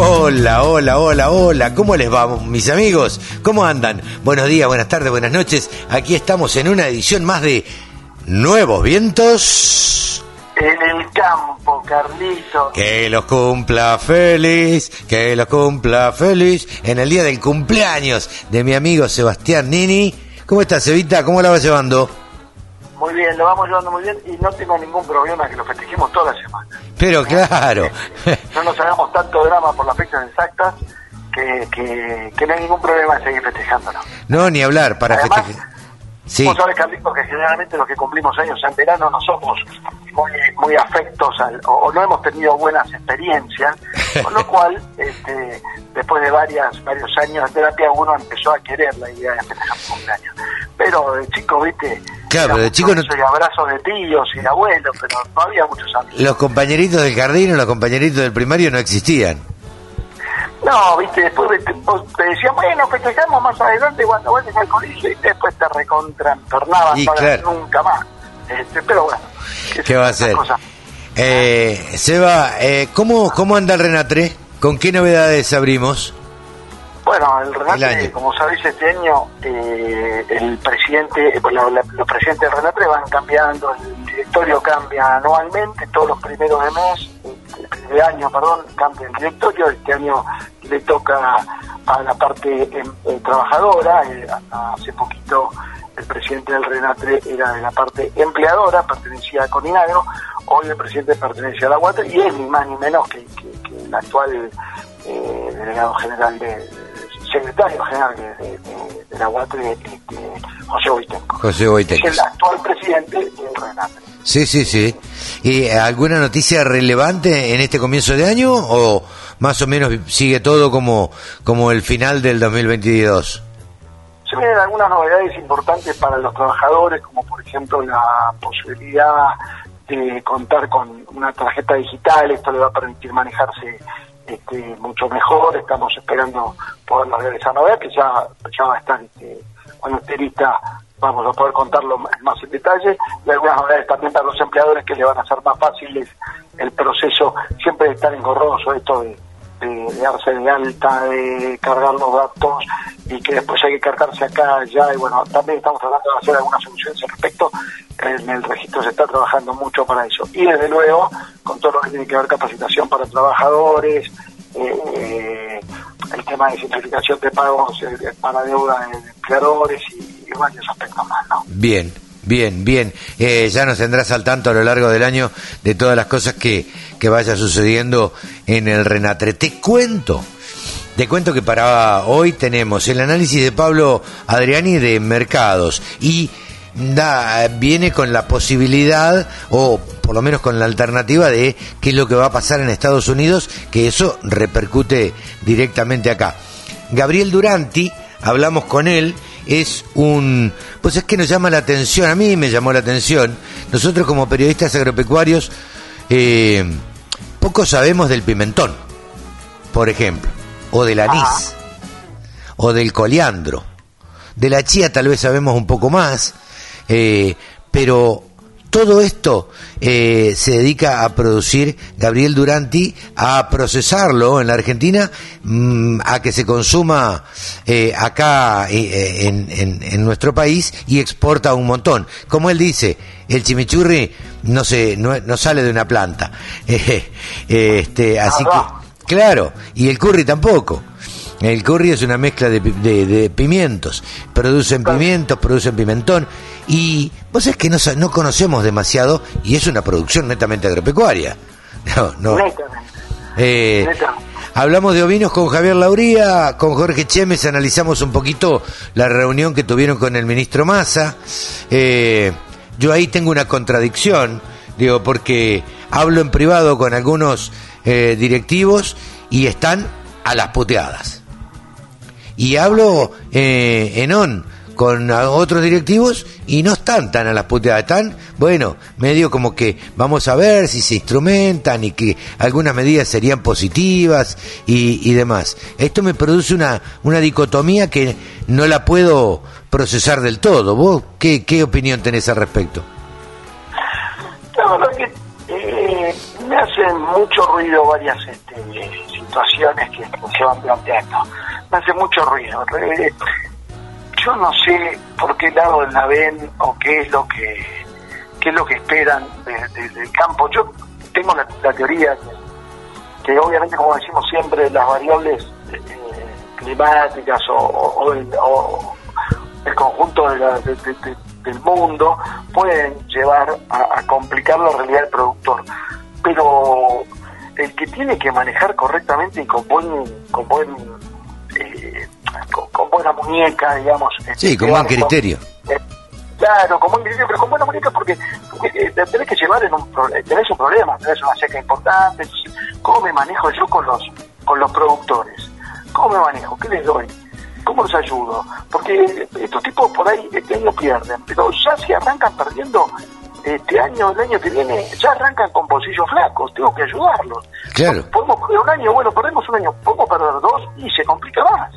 Hola, hola, hola, hola, ¿cómo les va mis amigos? ¿Cómo andan? Buenos días, buenas tardes, buenas noches. Aquí estamos en una edición más de Nuevos Vientos. En el campo, Carlito. Que los cumpla feliz, que los cumpla feliz en el día del cumpleaños de mi amigo Sebastián Nini. ¿Cómo estás, Evita? ¿Cómo la vas llevando? Muy bien, lo vamos llevando muy bien y no tengo ningún problema que lo festejemos toda la semana. Pero claro. no nos hagamos tanto drama por las fechas exactas que, que, que no hay ningún problema en seguir festejándolo. No, ni hablar, para Además, festejar. Sí, Vos sabés, Carlitos, que generalmente los que cumplimos años en verano no somos muy, muy afectos al, o, o no hemos tenido buenas experiencias, con lo cual, este, después de varias varios años de terapia, uno empezó a querer la idea de festejar cumpleaños. Pero de chico, viste, Claro, era de chico no- Y abrazos de tíos y de abuelos, pero no había muchos amigos. los compañeritos del jardín o los compañeritos del primario no existían. No, viste, después te decían, bueno, festejamos más adelante cuando vayas al colegio y después te no hagas claro. nunca más. Este, pero bueno, ¿Qué va a hacer? Eh, Seba, eh, ¿cómo, ¿cómo anda el Renatre? ¿Con qué novedades abrimos? Bueno, el Renate, año. como sabéis, este año eh, el presidente, eh, la- la- los presidentes del Renate van cambiando, el directorio cambia anualmente, todos los primeros de mes, eh, de año, perdón, cambia el directorio, este año le toca a la parte em, eh, trabajadora, eh, hasta hace poquito el presidente del Renatre era de la parte empleadora, pertenecía a Coninagro, hoy el presidente pertenece a la UAT y es ni más ni menos que, que- que el actual eh, delegado general de, secretario general de, de- de- de la UAT, este, José Boitenco. José Es Boiteco. el actual presidente del Renatre. Sí, sí, sí. ¿Y alguna noticia relevante en este comienzo de año o más o menos sigue todo como, como el final del 2022? Se vienen algunas novedades importantes para los trabajadores, como por ejemplo la posibilidad de contar con una tarjeta digital, esto le va a permitir manejarse este, mucho mejor, estamos esperando poderlo realizar novedad, que ya, ya va a estar, este, cuando esté lista vamos a poder contarlo más en detalle, y algunas novedades también para los empleadores que le van a hacer más fáciles el proceso, siempre es tan engorroso esto de, de, de darse de alta, de cargar los datos y que después hay que cargarse acá, allá, y bueno, también estamos tratando de hacer algunas soluciones al respecto, en el registro se está trabajando mucho para eso. Y desde luego, con todo lo que tiene que ver capacitación para trabajadores, eh, eh, el tema de simplificación de pagos eh, para deuda de empleadores y, y varios aspectos más, ¿no? Bien, bien, bien. Eh, ya nos tendrás al tanto a lo largo del año de todas las cosas que, que vaya sucediendo en el Renatre. Te cuento, te cuento que para hoy tenemos el análisis de Pablo Adriani de mercados y da, viene con la posibilidad, o por lo menos con la alternativa de qué es lo que va a pasar en Estados Unidos, que eso repercute directamente acá. Gabriel Duranti, hablamos con él, es un... Pues es que nos llama la atención, a mí me llamó la atención, nosotros como periodistas agropecuarios eh, poco sabemos del pimentón, por ejemplo, o del anís, o del coliandro. De la chía tal vez sabemos un poco más, eh, pero todo esto eh, se dedica a producir Gabriel Duranti, a procesarlo en la Argentina, mm, a que se consuma eh, acá eh, en, en- en nuestro país y exporta un montón. Como él dice, el chimichurri no, se, no, no sale de una planta. Eh, eh, este, así Ah, que, claro, y el curry tampoco. El curry es una mezcla de, de- de pimientos. Producen pimientos, producen pimentón. Y vos es que no, no conocemos demasiado y es una producción netamente agropecuaria. No, no. Eh, hablamos de ovinos con Javier Lauría, con Jorge Chemes, analizamos un poquito la reunión que tuvieron con el ministro Massa. Eh, yo ahí tengo una contradicción, digo, porque hablo en privado con algunos eh, directivos y están a las puteadas. Y hablo eh, en on con otros directivos y no están tan a las puteadas, están, bueno, medio como que vamos a ver si se instrumentan y que algunas medidas serían positivas y, demás. Esto me produce una, una dicotomía que no la puedo procesar del todo. ¿Vos qué, qué opinión tenés al respecto? Que eh, me hacen mucho ruido varias este, situaciones que, se van planteando. Me hace mucho ruido. Eh, yo no sé por qué lado la ven o qué es lo que qué es lo que esperan del campo. Yo tengo la, teoría que, obviamente, como decimos siempre, las variables eh, climáticas o, el, conjunto del mundo pueden llevar a, complicar la realidad del productor. Pero el que tiene que manejar correctamente y con buen, con buen eh, con, buena muñeca, digamos. Sí, con buen criterio. Eh, claro, con buen criterio, pero con buena muñeca porque, eh, tenés que llevar en un tenés un problema, tenés una seca importante. ¿Cómo me manejo yo con los con los productores? ¿Cómo me manejo? ¿Qué les doy? ¿Cómo los ayudo? Porque estos tipos por ahí este año pierden, pero ya si arrancan perdiendo, este año, el año que viene, ya arrancan con bolsillos flacos, tengo que ayudarlos. Claro. Podemos perder un año, bueno, perdemos un año, podemos perder dos y se complica más.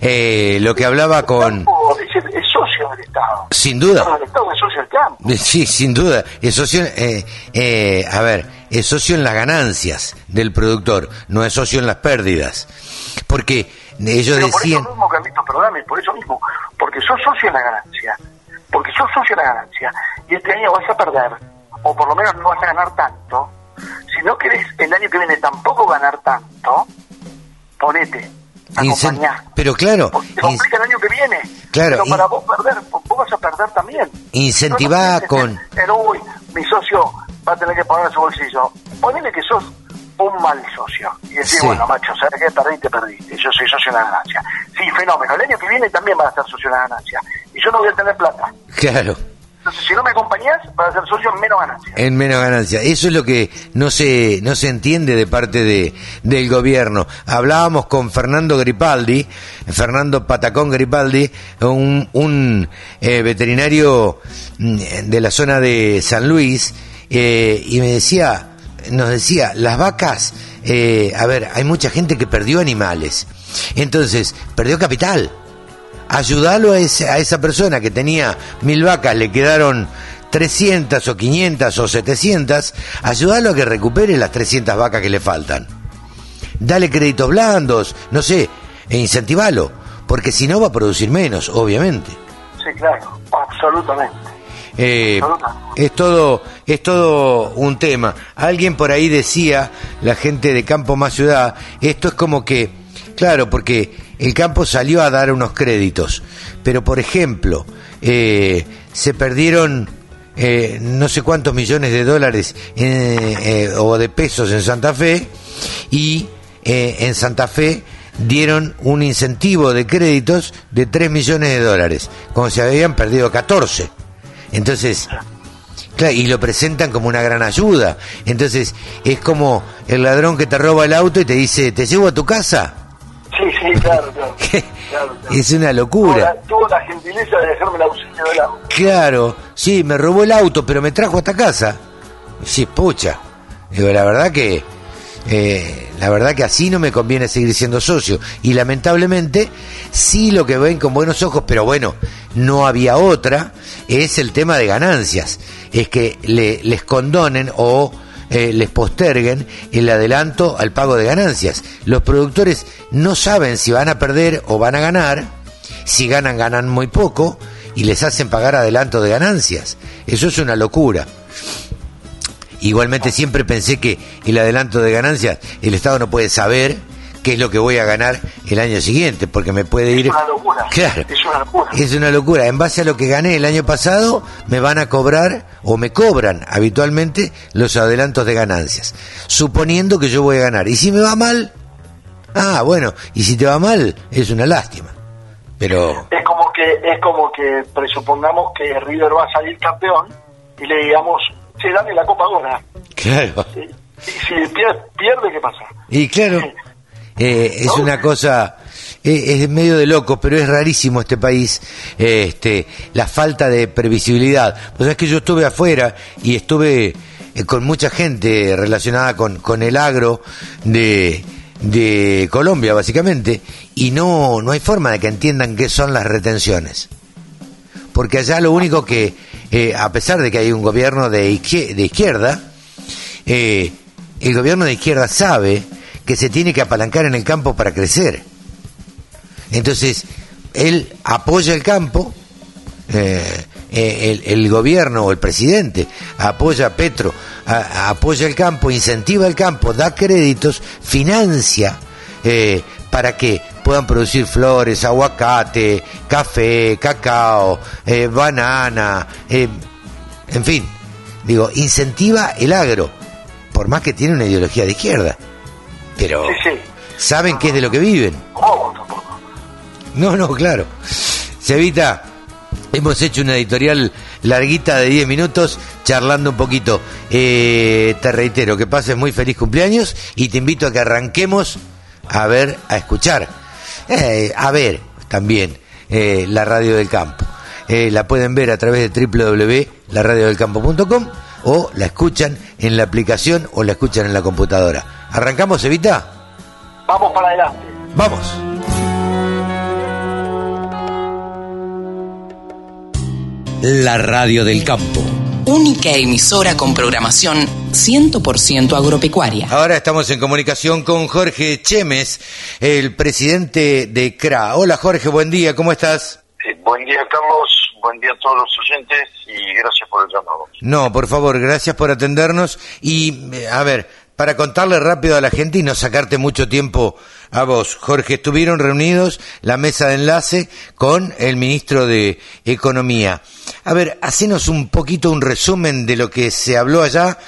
Eh, lo que hablaba con... Es, socio del Estado. Sin duda. El Estado es socio del campo. Sí, sin duda. Es socio, eh, eh, a ver, es socio en las ganancias del productor, no es socio en las pérdidas. Porque ellos decían... Por eso mismo, Carlitos, perdóname, por eso mismo, porque sos socio en la ganancia porque sos socio de la ganancia y este año vas a perder, o por lo menos no vas a ganar tanto, si no querés el año que viene tampoco ganar tanto, ponete, acompañá. Pero claro. Te complica el año que viene. Claro. Pero para vos perder, vos vas a perder también. Incentivá con... Pero uy, mi socio va a tener que pagar su bolsillo. Ponele que sos un mal socio. Y decir, bueno, macho, ¿sabes qué? Perdiste, perdiste. Yo soy socio de la ganancia. Sí, fenómeno. El año que viene también vas a ser socio de la ganancia. Y yo no voy a tener plata. Claro. Entonces, si no me acompañás, vas a ser socio en menos ganancia. En menos ganancia. Eso es lo que no se, no se entiende de parte de, del gobierno. Hablábamos con Fernando Gripaldi, Fernando Patacón Gripaldi, un, un eh, veterinario mm, de la zona de San Luis, eh, y me decía, nos decía, las vacas, eh, a ver, hay mucha gente que perdió animales, entonces perdió capital. Ayudarlo a, a esa persona que tenía mil vacas, le quedaron 300 o 500 o 700, ayudarlo a que recupere las 300 vacas que le faltan. Dale créditos blandos, no sé, e incentivalo, porque si no va a producir menos, obviamente. Sí, claro, absolutamente. Eh, es todo es todo un tema. Alguien por ahí decía, la gente de campo más ciudad, esto es como que, claro, porque el campo salió a dar unos créditos, pero por ejemplo, eh, se perdieron eh, no sé cuántos millones de dólares o de pesos en Santa Fe y en Santa Fe dieron un incentivo de créditos de 3 millones de dólares, como si habían perdido 14. Entonces, y lo presentan como una gran ayuda. Entonces, es como el ladrón que te roba el auto y te dice, ¿te llevo a tu casa? Sí, sí, claro, claro. Es una locura. Tuvo la, gentileza de dejarme el auxilio del auto. Claro, sí, me robó el auto, pero me trajo hasta casa. Sí, pucha. Digo, la verdad que eh, la verdad que así no me conviene seguir siendo socio. Y lamentablemente, sí lo que ven con buenos ojos, pero bueno, no había otra, es el tema de ganancias. Es que le, les condonen o eh, les posterguen el adelanto al pago de ganancias. Los productores no saben si van a perder o van a ganar. Si ganan, ganan muy poco y les hacen pagar adelanto de ganancias. Eso es una locura. Igualmente siempre pensé que el adelanto de ganancias, el Estado no puede saber qué es lo que voy a ganar el año siguiente, porque me puede ir... Es una locura. Claro. Es una locura. Es una locura. En base a lo que gané el año pasado, me van a cobrar o me cobran habitualmente los adelantos de ganancias, suponiendo que yo voy a ganar. Y si me va mal, ah, bueno, y si te va mal, es una lástima. Pero... Es como que, es como que presupongamos que River va a salir campeón y le digamos se la Copa ahora. Claro. Y, si pierde, ¿qué pasa? Y claro. Eh, es una cosa, eh, es medio de loco, pero es rarísimo este país, este, la falta de previsibilidad. Pues es que yo estuve afuera y estuve eh, con mucha gente relacionada con, con el agro de, de Colombia, básicamente, y no, no hay forma de que entiendan qué son las retenciones. Porque allá lo único que, a pesar de que hay un gobierno de, izquierda, de izquierda el gobierno de izquierda sabe que se tiene que apalancar en el campo para crecer. Entonces, él apoya el campo, eh, eh, el, gobierno o el presidente apoya a Petro, apoya el campo, incentiva el campo, da créditos, financia eh, para que puedan producir flores, aguacate, café, cacao, banana, en fin, digo, incentiva el agro, por más que tiene una ideología de izquierda. Pero saben qué es de lo que viven. No, no, claro. Cevita, hemos hecho una editorial larguita de 10 minutos charlando un poquito. Eh, te reitero que pases muy feliz cumpleaños y te invito a que arranquemos a ver, a escuchar, eh, a ver también eh, la radio del campo. la pueden ver a través de www.laradiodelcampo.com o la escuchan en la aplicación o la escuchan en la computadora. ¿Arrancamos, Evita? Vamos para adelante. Vamos. La radio del campo. Única emisora con programación 100% agropecuaria. Ahora estamos en comunicación con Jorge Chemes, el presidente de CRA. Hola Jorge, buen día, ¿cómo estás? buen día Carlos, buen día a todos los oyentes y gracias por el llamado. No, por favor, gracias por atendernos y eh, a ver, para contarle rápido a la gente y no sacarte mucho tiempo a vos, Jorge, estuvieron reunidos la mesa de enlace con el ministro de Economía. A ver, hacenos un poquito un resumen de lo que se habló allá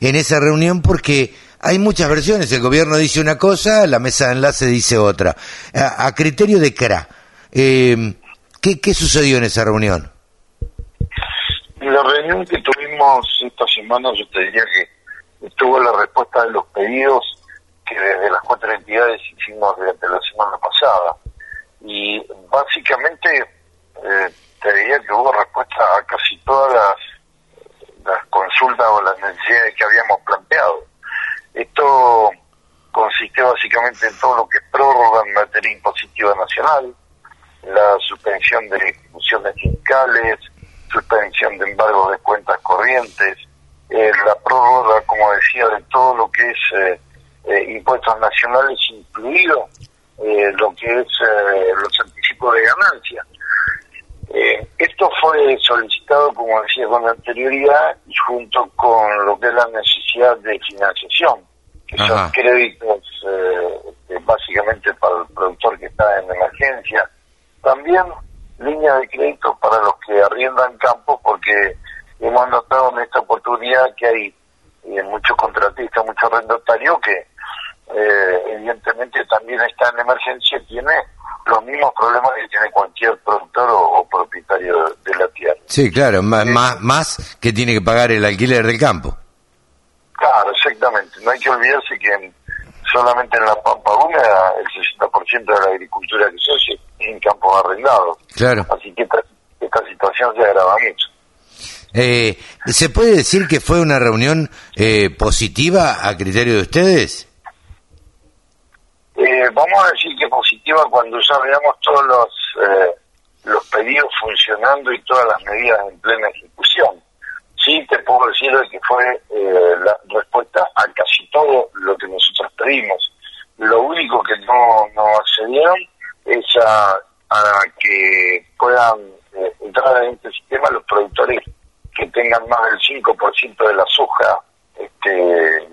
en esa reunión porque hay muchas versiones. El gobierno dice una cosa, la mesa de enlace dice otra. A, criterio de CRA, eh, ¿qué, ¿qué sucedió en esa reunión? La reunión que tuvimos esta semana, yo te diría que tuvo la respuesta de los pedidos que desde las cuatro entidades hicimos durante la semana pasada. Y básicamente eh, te diría que hubo respuesta a casi todas las, las consultas o las necesidades que habíamos planteado. Esto consiste básicamente en todo lo que prórroga en materia impositiva nacional, la suspensión de ejecuciones fiscales, suspensión de embargos de cuentas corrientes, eh, la prórroga, como decía, de todo lo que es eh, eh, impuestos nacionales, incluido lo que es los anticipos de ganancia. esto fue solicitado, como decía, con anterioridad y junto con lo que es la necesidad de financiación, que son créditos básicamente para el productor que está en emergencia. También líneas de crédito para los que arriendan campos, porque hemos notado en esta oportunidad que hay eh, muchos contratistas, muchos arrendatarios que eh, evidentemente también está en emergencia, tiene los mismos problemas que tiene cualquier productor o, propietario de, la tierra. Sí, claro, más, más, más que tiene que pagar el alquiler del campo. Claro, exactamente. No hay que olvidarse que solamente en la Pampa Húmeda el 60% de la agricultura que se hace es en campos arrendados. Claro. Así que esta, esta situación se agrava mucho. Eh, ¿Se puede decir que fue una reunión eh, positiva a criterio de ustedes? Eh, vamos a decir que positiva cuando ya veamos todos los, eh, los pedidos funcionando y todas las medidas en plena ejecución. Sí, te puedo decir que fue la respuesta a casi todo lo que nosotros pedimos. Lo único que no, no accedieron es a, a que puedan entrar en este sistema los productores que tengan más del 5% de la soja este,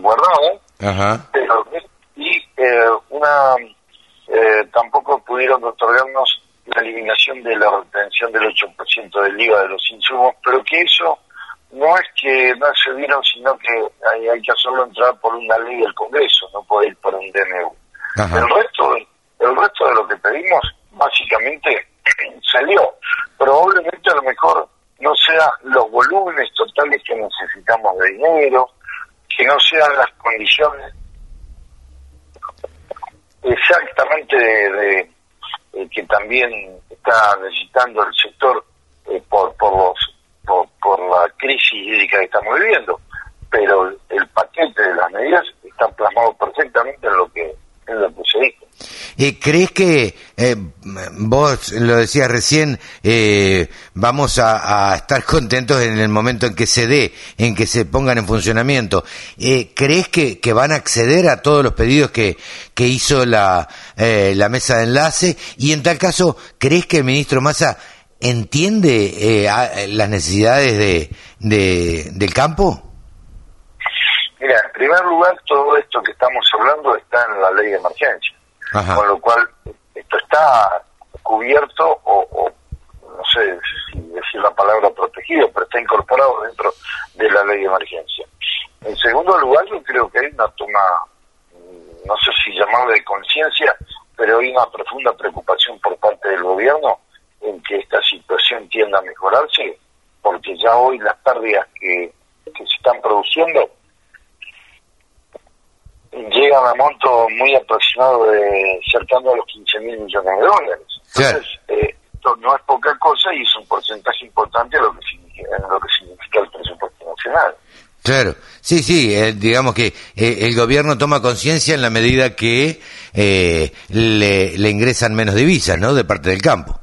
guardada, pero, y eh, una eh, tampoco pudieron otorgarnos la eliminación de la retención del 8% del IVA de los insumos, pero que eso no es que no se dieron, sino que hay, hay que hacerlo entrar por una ley del Congreso, no puede ir por un DNU. El resto, el resto de lo que pedimos, básicamente salió. Probablemente a lo mejor no sean los volúmenes totales que necesitamos de dinero, que no sean las condiciones exactamente de, que también está necesitando el sector por, por los por, la crisis hídrica que estamos viviendo, pero el paquete de las medidas está plasmado perfectamente en lo que, en lo que se dijo. Eh, ¿Crees que, eh, vos lo decías recién, eh, vamos a, estar contentos en el momento en que se dé, en que se pongan en funcionamiento? ¿Crees que, van a acceder a todos los pedidos que, que hizo la, la mesa de enlace? Y en tal caso, ¿crees que el ministro Massa entiende eh, las necesidades de, de, del campo? Mira, en primer lugar, todo esto que estamos hablando está en la ley de emergencia, con lo cual esto está cubierto o, no sé si decir la palabra protegido, pero está incorporado dentro de la ley de emergencia. En segundo lugar, yo creo que hay una toma, no sé si llamarle de conciencia, pero hay una profunda preocupación por parte del gobierno en que esta situación tienda a mejorarse, porque ya hoy las pérdidas que, se están produciendo llegan a monto muy aproximado de cercano a los 15 mil millones de dólares. Entonces, eh, esto no es poca cosa y es un porcentaje importante en lo que significa, en lo que significa el presupuesto nacional. Claro, sí, sí, eh, digamos que eh, el gobierno toma conciencia en la medida que le, le ingresan menos divisas, ¿no?, de parte del campo.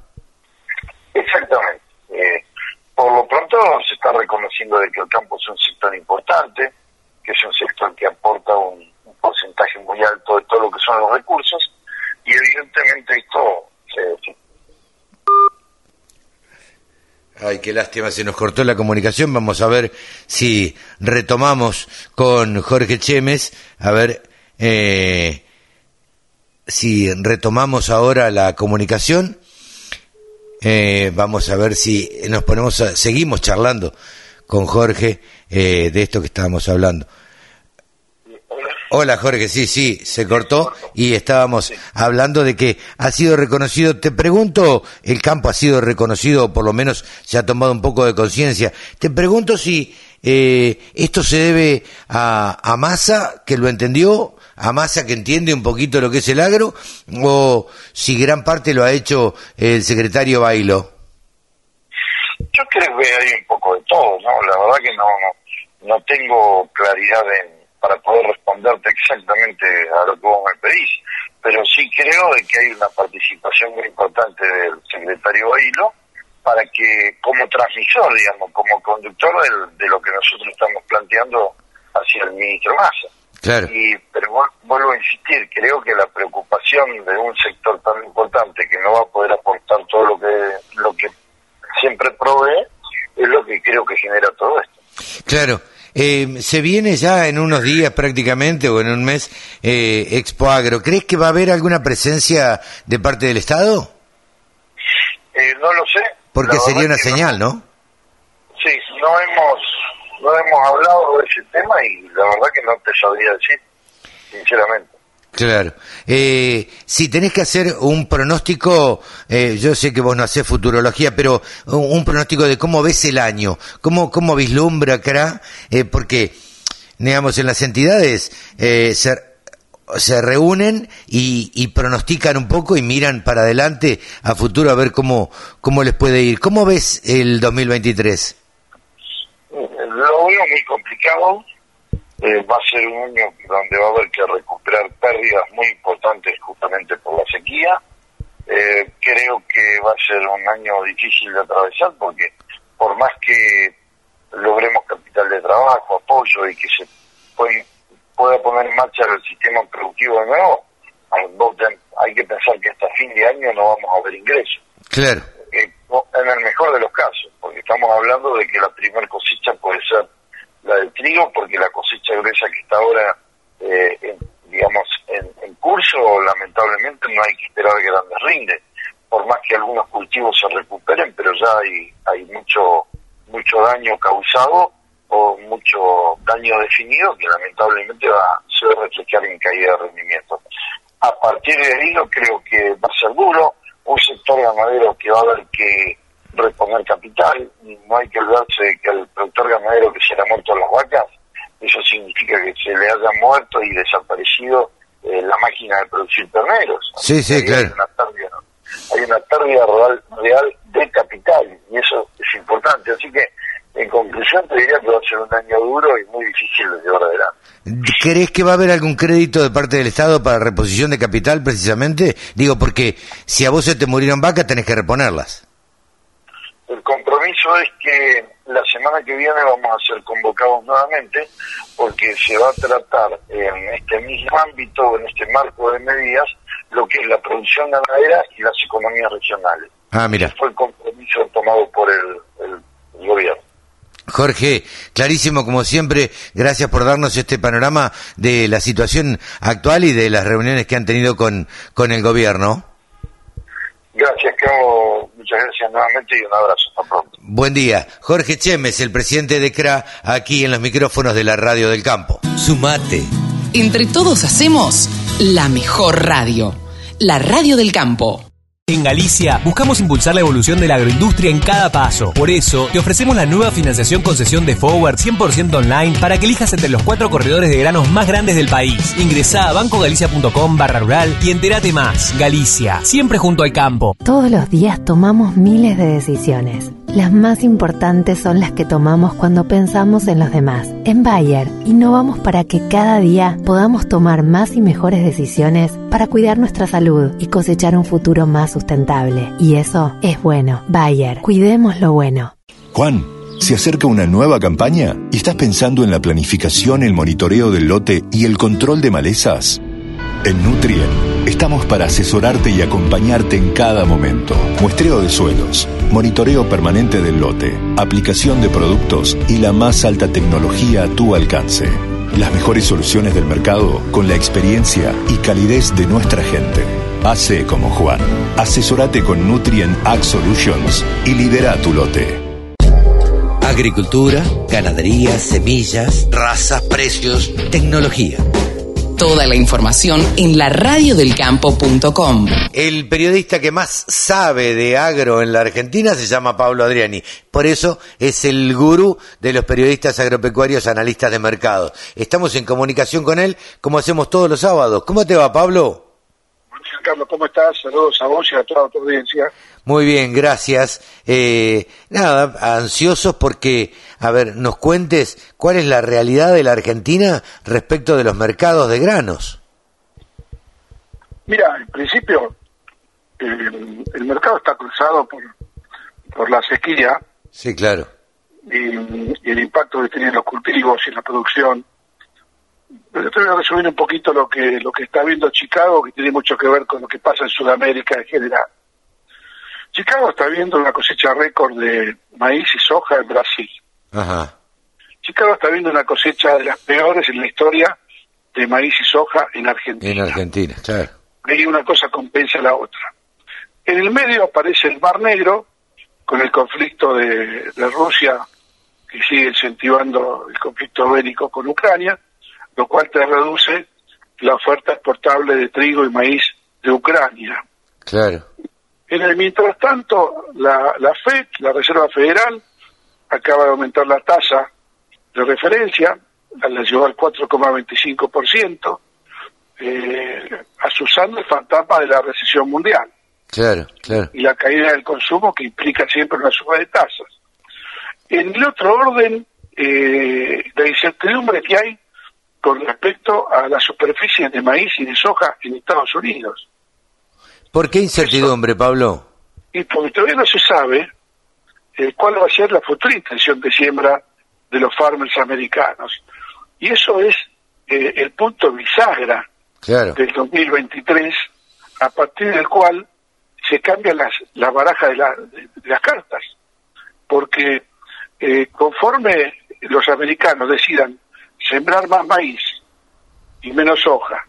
por lo pronto se está reconociendo de que el campo es un sector importante, que es un sector que aporta un, porcentaje muy alto de todo lo que son los recursos, y evidentemente esto se... Ay, qué lástima, se nos cortó la comunicación. Vamos a ver si retomamos con Jorge Chemes. A ver eh, si retomamos ahora la comunicación. Eh, vamos a ver si nos ponemos, seguimos charlando con Jorge eh, de esto que estábamos hablando. Hola Jorge, sí, sí, se cortó y estábamos hablando de que ha sido reconocido, te pregunto, el campo ha sido reconocido, por lo menos se ha tomado un poco de conciencia, te pregunto si eh, esto se debe a, a Massa, que lo entendió, a Massa que entiende un poquito lo que es el agro o si gran parte lo ha hecho el secretario Bailo? Yo creo que hay un poco de todo, ¿no? La verdad que no, no, tengo claridad para poder responderte exactamente a lo que vos me pedís, pero sí creo de que hay una participación muy importante del secretario Bailo para que, como transmisor, digamos, como conductor de lo que nosotros estamos planteando hacia el ministro Massa. Y, pero vuelvo a insistir, creo que la preocupación de un sector tan importante que no va a poder aportar todo lo que, lo que siempre provee, es lo que creo que genera todo esto. Claro. Eh, se viene ya en unos días prácticamente o en un mes eh, Expo Agro. ¿Crees que va a haber alguna presencia de parte del Estado? Eh, no lo sé. Porque sería una señal, ¿no? Sí, no hemos no hemos hablado de ese tema y la verdad que no te sabría decir, sinceramente. Claro. Eh, si tenés que hacer un pronóstico, eh, yo sé que vos no hacés futurología, pero un, pronóstico de cómo ves el año, cómo, cómo vislumbra eh, porque, digamos, en las entidades eh, se, se reúnen y, y, pronostican un poco y miran para adelante a futuro a ver cómo, cómo les puede ir. ¿Cómo ves el 2023? Lo veo muy complicado. Eh, va a ser un año donde va a haber que recuperar pérdidas muy importantes justamente por la sequía. Eh, creo que va a ser un año difícil de atravesar porque por más que logremos capital de trabajo, apoyo y que se pueda poner en marcha el sistema productivo de nuevo, hay que pensar que hasta fin de año no vamos a ver ingresos. Claro en el mejor de los casos, porque estamos hablando de que la primera cosecha puede ser la del trigo, porque la cosecha gruesa que está ahora, eh, digamos, en, curso, lamentablemente no hay que esperar grandes rindes, por más que algunos cultivos se recuperen, pero ya hay, hay mucho, mucho daño causado o mucho daño definido que lamentablemente va, se va a reflejar en caída de rendimiento. A partir de ahí yo creo que va a ser duro, un sector ganadero que va a haber que reponer capital, no hay que olvidarse que el productor ganadero que se le ha muerto las vacas, eso significa que se le haya muerto y desaparecido eh, la máquina de producir terneros. Sí, sí, claro. Hay una pérdida, hay una pérdida real, real de capital y eso es importante. Así que, en conclusión, te diría que va a ser un año duro y muy difícil de llevar adelante. ¿Crees que va a haber algún crédito de parte del Estado para reposición de capital precisamente? Digo, porque si a vos se te murieron vacas, tenés que reponerlas. El compromiso es que la semana que viene vamos a ser convocados nuevamente porque se va a tratar en este mismo ámbito, en este marco de medidas, lo que es la producción ganadera y las economías regionales. Ah, mira. Fue el compromiso tomado por el, el- el gobierno. Jorge, clarísimo como siempre, gracias por darnos este panorama de la situación actual y de las reuniones que han tenido con, con el gobierno. Gracias, Cabo. Muchas gracias nuevamente y un abrazo. Hasta pronto. Buen día. Jorge Chemes, el presidente de CRA, aquí en los micrófonos de la Radio del Campo. Sumate. Entre todos hacemos la mejor radio, la radio del campo. En Galicia buscamos impulsar la evolución de la agroindustria en cada paso. Por eso, te ofrecemos la nueva financiación concesión de Forward 100% online para que elijas entre los cuatro corredores de granos más grandes del país. Ingresá a bancogalicia.com barra rural y entérate más. Galicia, siempre junto al campo. Todos los días tomamos miles de decisiones. Las más importantes son las que tomamos cuando pensamos en los demás. En Bayer, innovamos para que cada día podamos tomar más y mejores decisiones para cuidar nuestra salud y cosechar un futuro más sustentable. Y eso es bueno. Bayer, cuidemos lo bueno. Juan, se acerca una nueva campaña y estás pensando en la planificación, el monitoreo del lote y el control de malezas. En Nutrien estamos para asesorarte y acompañarte en cada momento. Muestreo de suelos, monitoreo permanente del lote, aplicación de productos y la más alta tecnología a tu alcance. Las mejores soluciones del mercado con la experiencia y calidez de nuestra gente. Hace como Juan. Asesorate con Nutrien Ag Solutions y lidera tu lote. Agricultura, ganadería, semillas, razas, precios, tecnología. Toda la información en laradiodelcampo.com. El periodista que más sabe de agro en la Argentina se llama Pablo Adriani. Por eso es el gurú de los periodistas agropecuarios analistas de mercado. Estamos en comunicación con él como hacemos todos los sábados. ¿Cómo te va, Pablo? Buenos Carlos, ¿cómo estás? Saludos a vos y a toda tu audiencia. Muy bien, gracias. Eh, nada, ansiosos porque, a ver, nos cuentes cuál es la realidad de la Argentina respecto de los mercados de granos. Mira, en principio, el, el mercado está cruzado por, por la sequía Sí, claro. y, y el impacto que tienen los cultivos y la producción. Pero te voy a resumir un poquito lo que lo que está viendo Chicago, que tiene mucho que ver con lo que pasa en Sudamérica en general. Chicago está viendo una cosecha récord de maíz y soja en Brasil. Ajá. Chicago está viendo una cosecha de las peores en la historia de maíz y soja en Argentina. En Argentina, claro. Ahí una cosa compensa a la otra. En el medio aparece el Mar Negro, con el conflicto de, de Rusia, que sigue incentivando el conflicto bélico con Ucrania, lo cual te reduce la oferta exportable de trigo y maíz de Ucrania. Claro. En el mientras tanto, la, la FED, la Reserva Federal, acaba de aumentar la tasa de referencia, la llevó al 4,25%, eh, asusando el fantasma de la recesión mundial Claro, claro. y la caída del consumo que implica siempre una suba de tasas. En el otro orden, eh, la incertidumbre que hay con respecto a las superficies de maíz y de soja en Estados Unidos. ¿Por qué incertidumbre, Pablo? Y porque todavía no se sabe eh, cuál va a ser la futura intención de siembra de los farmers americanos. Y eso es eh, el punto bisagra Claro. del 2023, a partir del cual se cambia las, la baraja de, la- de- las cartas. Porque eh, conforme los americanos decidan sembrar más maíz y menos soja,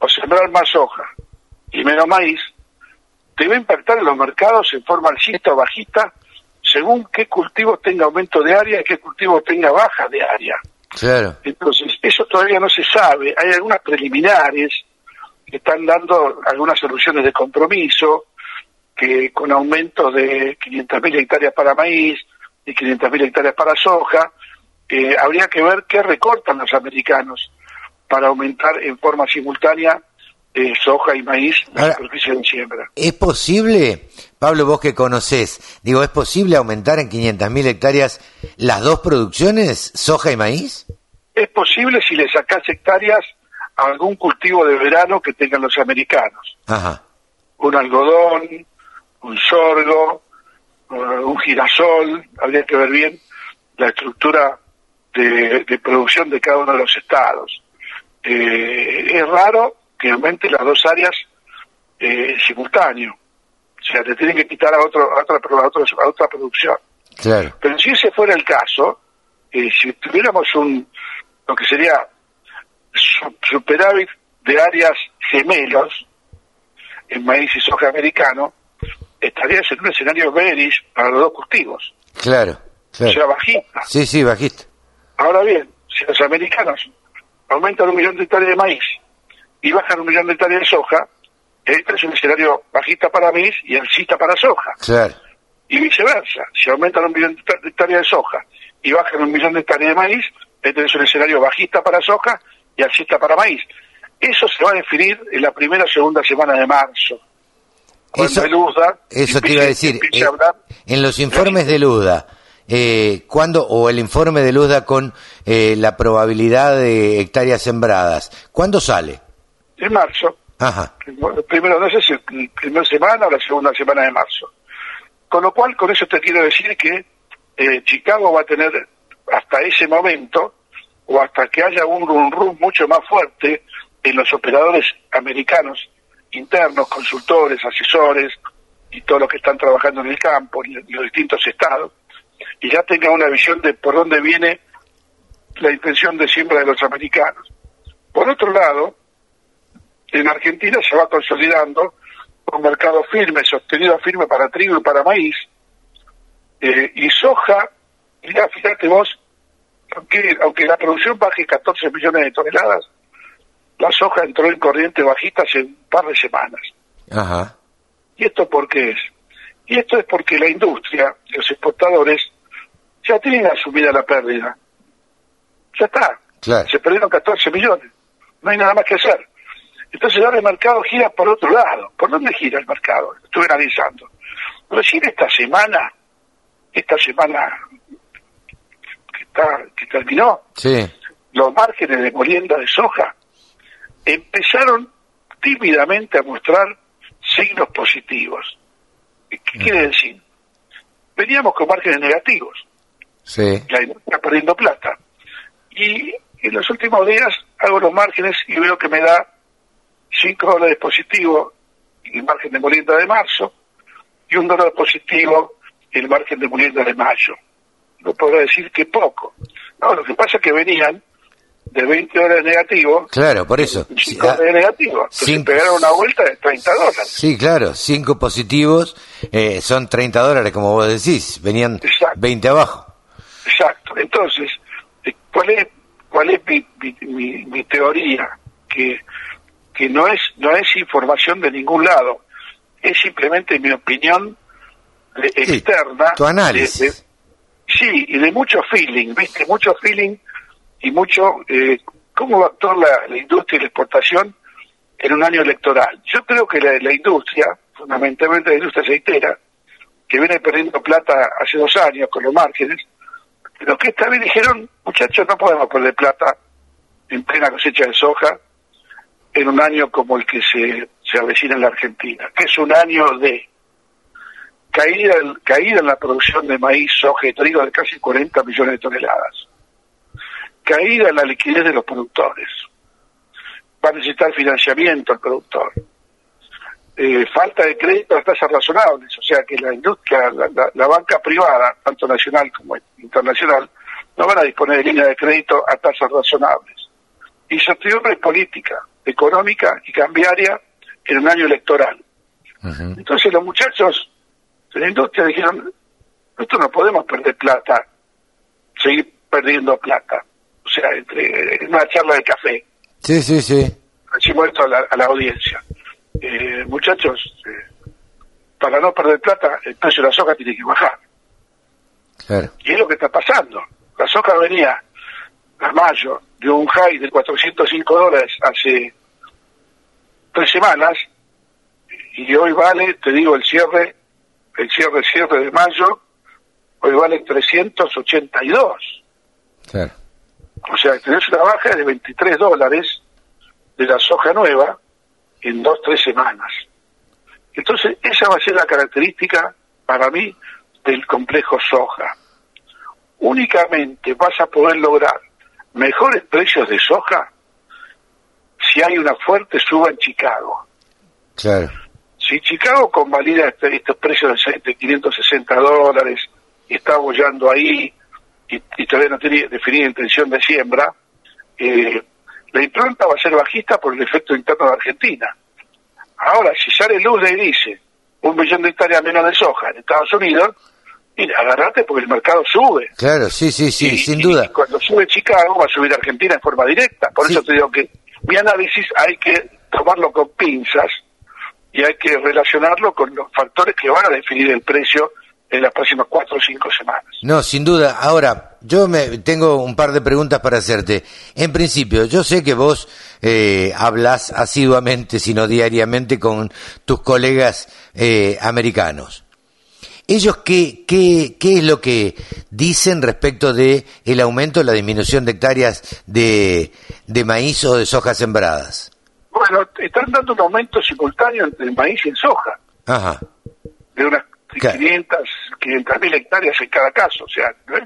o sembrar más soja y menos maíz, debe impactar en los mercados en forma alcista o bajista según qué cultivo tenga aumento de área y qué cultivo tenga baja de área. Claro. Entonces, eso todavía no se sabe. Hay algunas preliminares que están dando algunas soluciones de compromiso, que con aumentos de 500.000 hectáreas para maíz y 500.000 hectáreas para soja, eh, habría que ver qué recortan los americanos. para aumentar en forma simultánea eh, soja y maíz la Ahora- superficie de siembra. ¿Es posible, Pablo, vos que conocés, digo, ¿es posible aumentar en 500.000 hectáreas las dos producciones, soja y maíz? Es posible si le sacás hectáreas a algún cultivo de verano que tengan los americanos. Ajá, Un algodón, un sorgo, eh, un girasol, habría que ver bien la estructura de, de producción de cada uno de los estados. Eh, es raro aumente las dos áreas eh, simultáneo. O sea, te tienen que quitar a, otro, a, otra, a, otro- a otra producción. claro. Pero si ese fuera el caso, eh, si tuviéramos un, lo que sería su- superávit de áreas gemelos en maíz y soja americano, estarías en un escenario bearish para los dos cultivos, Claro, o sea, claro. bajista. Sí, sí, bajista. Ahora bien, si los americanos aumentan un millón de hectáreas de maíz y bajan un millón de hectáreas de soja, este es un escenario bajista para maíz y alcista para soja. Claro, y viceversa. Si aumentan un millón de hectá- de hectáreas de soja y bajan un millón de hectáreas de maíz, este es un escenario bajista para soja y alcista para maíz. Eso se va a definir en la primera o segunda semana de marzo. Eso- el USDA eso te iba a decir. eh, hablar, en los informes de Luda, eh, ¿cuándo, o el informe de Luda con eh, la probabilidad de hectáreas sembradas, ¿cuándo sale? En marzo, Ajá, primero, no sé si primera semana o la segunda semana de marzo. Con lo cual, con eso te quiero decir que eh, Chicago va a tener hasta ese momento, o hasta que haya un run run mucho más fuerte en los operadores americanos internos, consultores, asesores y todos los que están trabajando en el campo, en los distintos estados, y ya tenga una visión de por dónde viene la intención de siembra de los americanos. Por otro lado, en Argentina se va consolidando un mercado firme, sostenido firme para trigo y para maíz, eh, y soja, mira, fíjate vos, aunque, aunque la producción baje 14 millones de toneladas, la soja entró en corriente bajita hace un par de semanas. ajá, ¿Y esto por qué es? Y esto es porque la industria, los exportadores, ya tienen asumida la pérdida. Ya está. claro. Se perdieron 14 millones. No hay nada más que hacer. Entonces ahora el mercado gira por otro lado. ¿Por dónde gira el mercado? Estuve analizando. Recién esta semana, esta semana que, está, que terminó, Sí, los márgenes de molienda de soja empezaron tímidamente a mostrar signos positivos. ¿Qué quiere decir? Veníamos con márgenes negativos, sí, la industria perdiendo plata. Y en los últimos días hago los márgenes y veo que me da 5 dólares positivo el margen de molienda de marzo y un dólar positivo el margen de molienda de mayo. No podrá decir que poco. No, lo que pasa es que venían de 20 dólares negativos, claro, por eso. 5 Sí, ah, dólares negativos. Cinco- pegaron una vuelta de 30 dólares. Sí, claro, cinco positivos eh, son 30 dólares, como vos decís, venían Exacto. 20 abajo. Exacto. Entonces, eh, ¿cuál es cuál es mi, mi, mi- mi teoría? Que, que no es no es información de ningún lado, es simplemente mi opinión de- Sí, externa. tu análisis. de- de- sí, y de mucho feeling, ¿viste? Mucho feeling y mucho eh, cómo va a actuar la, la industria y la exportación en un año electoral. Yo creo que la, la industria, fundamentalmente la industria aceitera, que viene perdiendo plata hace dos años con los márgenes, pero que esta vez dijeron, muchachos, no podemos perder plata en plena cosecha de soja en un año como el que se, se avecina en la Argentina, que es un año de caída, caída en la producción de maíz, soja y trigo de casi 40 millones de toneladas, caída en la liquidez de los productores, va a necesitar financiamiento el productor, eh, falta de crédito a tasas razonables, o sea que la industria, la, banca privada, tanto nacional como internacional, no van a disponer de línea de crédito a tasas razonables. Incertidumbre política, económica y cambiaria en un año electoral. Entonces los muchachos de la industria dijeron, nosotros no podemos perder plata, seguir perdiendo plata. O sea, entre, en una charla de café, Sí, sí, sí. decimos esto a la, a la audiencia. Eh, muchachos, eh, para no perder plata, el precio de la soja tiene que bajar. Claro. Y es lo que está pasando. La soja venía a mayo de un high de 405 dólares hace tres semanas y hoy vale, te digo, el cierre, el cierre, cierre de mayo, hoy vale 382. Claro. O sea, tenés una baja de 23 dólares de la soja nueva en dos, tres semanas. Entonces, esa va a ser la característica para mí del complejo soja. Únicamente vas a poder lograr mejores precios de soja si hay una fuerte suba en Chicago. Claro. Si Chicago convalida este- estos precios de, de 560 dólares y está bollando ahí y, y todavía no tiene definida intención de siembra, eh, la impronta va a ser bajista por el efecto interno de Argentina. Ahora, si sale luz y dice un millón de hectáreas menos de soja en Estados Unidos, mira, agarrate porque el mercado sube. Claro, sí, sí, sí, Y- sin y duda. cuando sube Chicago va a subir Argentina en forma directa. Por Sí. eso te digo que mi análisis hay que tomarlo con pinzas y hay que relacionarlo con los factores que van a definir el precio en las próximas cuatro o cinco semanas. No, sin duda. Ahora, yo me tengo un par de preguntas para hacerte. En principio, yo sé que vos eh, hablas asiduamente, sino diariamente, con tus colegas eh, americanos. ¿Ellos qué, qué, qué es lo que dicen respecto de el aumento o la disminución de hectáreas de, de maíz o de soja sembradas? Bueno, están dando un aumento simultáneo entre el maíz y el soja, Ajá, de unas Claro. 500, 500 mil hectáreas en cada caso. O sea, ¿eh?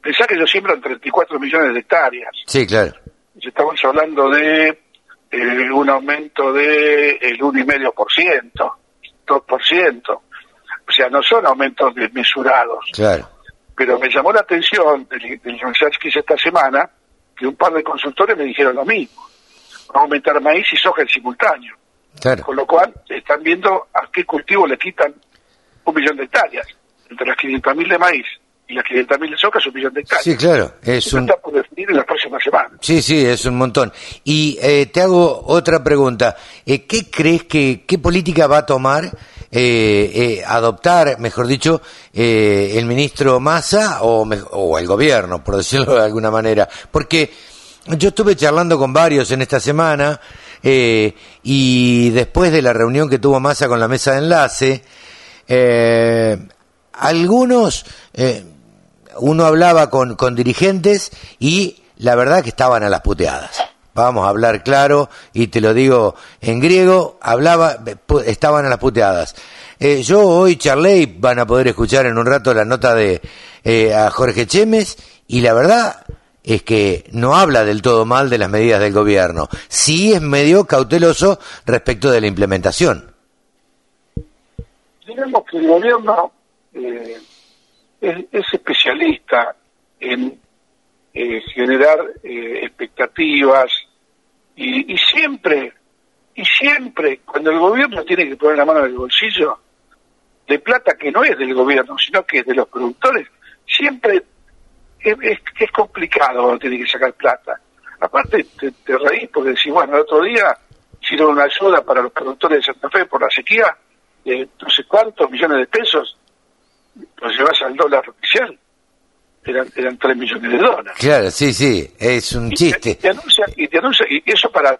pensá que ellos siembran 34 millones de hectáreas. sí, claro. estamos hablando de eh, un aumento de el 1,5%, 2%. O sea, no son aumentos desmesurados. Claro, Pero me llamó la atención del, del research que hice esta semana que un par de consultores me dijeron lo mismo. Va a aumentar maíz y soja en simultáneo. claro. Con lo cual, están viendo a qué cultivo le quitan un millón de hectáreas. Entre las 500.000 de maíz y las 500.000 de soja es un millón de hectáreas. Sí, claro. Es Eso un, está por definir en las próximas semanas. Sí, sí, es un montón. Y eh, te hago otra pregunta. Eh, ¿Qué crees que, qué política va a tomar, eh, eh, adoptar, mejor dicho, eh, el ministro Massa o, o el gobierno, por decirlo de alguna manera? Porque yo estuve charlando con varios en esta semana eh, y después de la reunión que tuvo Massa con la mesa de enlace, eh, algunos... eh, uno hablaba con, con dirigentes y la verdad que estaban a las puteadas. Vamos a hablar claro y te lo digo en griego, hablaba, estaban a las puteadas. Eh, yo hoy charlé y van a poder escuchar en un rato la nota de eh, a Jorge Chemes y la verdad es que no habla del todo mal de las medidas del gobierno. Sí es medio cauteloso respecto de la implementación. digamos que el gobierno eh, es, es especialista en eh, generar eh, expectativas y, y siempre, y siempre, cuando el gobierno tiene que poner la mano en el bolsillo, de plata que no es del gobierno, sino que es de los productores, siempre es, complicado cuando tiene que sacar plata. Aparte, te, te reís porque decís, bueno, el otro día hicieron una ayuda para los productores de Santa Fe por la sequía, de no sé cuántos millones de pesos, lo llevas al dólar oficial, eran, eran 3 millones de dólares. Claro, sí, sí, es un Y te- chiste. Te, anuncia, y te anuncia, y eso para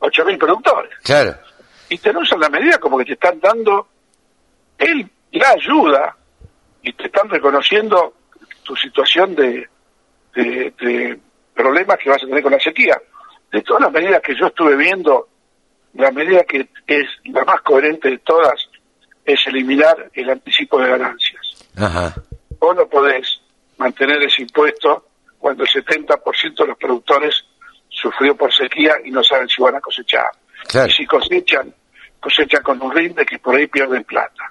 8 mil productores. Claro, Y te anuncian la medida como que te están dando el, la ayuda y te están reconociendo tu situación de, de, de problemas que vas a tener con la sequía. De todas las medidas que yo estuve viendo, la medida que es la más coherente de todas es eliminar el anticipo de ganancias. ajá, Vos no podés mantener ese impuesto cuando el 70% de los productores sufrió por sequía y no saben si van a cosechar. Claro. Y si cosechan, cosechan con un rinde que por ahí pierden plata.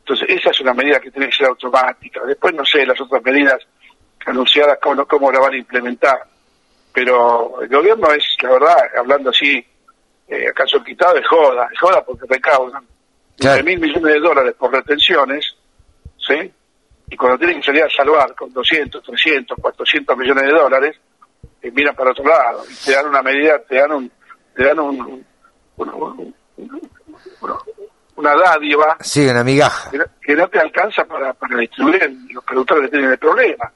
Entonces, esa es una medida que tiene que ser automática. Después, no sé, las otras medidas anunciadas, cómo, cómo la van a implementar. Pero el gobierno es, la verdad, hablando así, eh, acaso quitado, de joda, de joda porque recaudan Claro. 9 mil millones de dólares por retenciones, ¿sí? Y cuando tienen que salir a salvar con 200, 300, 400 millones de dólares, eh, miran para otro lado y te dan una medida, te dan un, te dan un, un- un- un- un- una dádiva sí, una migaja. que no, que no te alcanza para, para distribuir los productores que tienen el problema.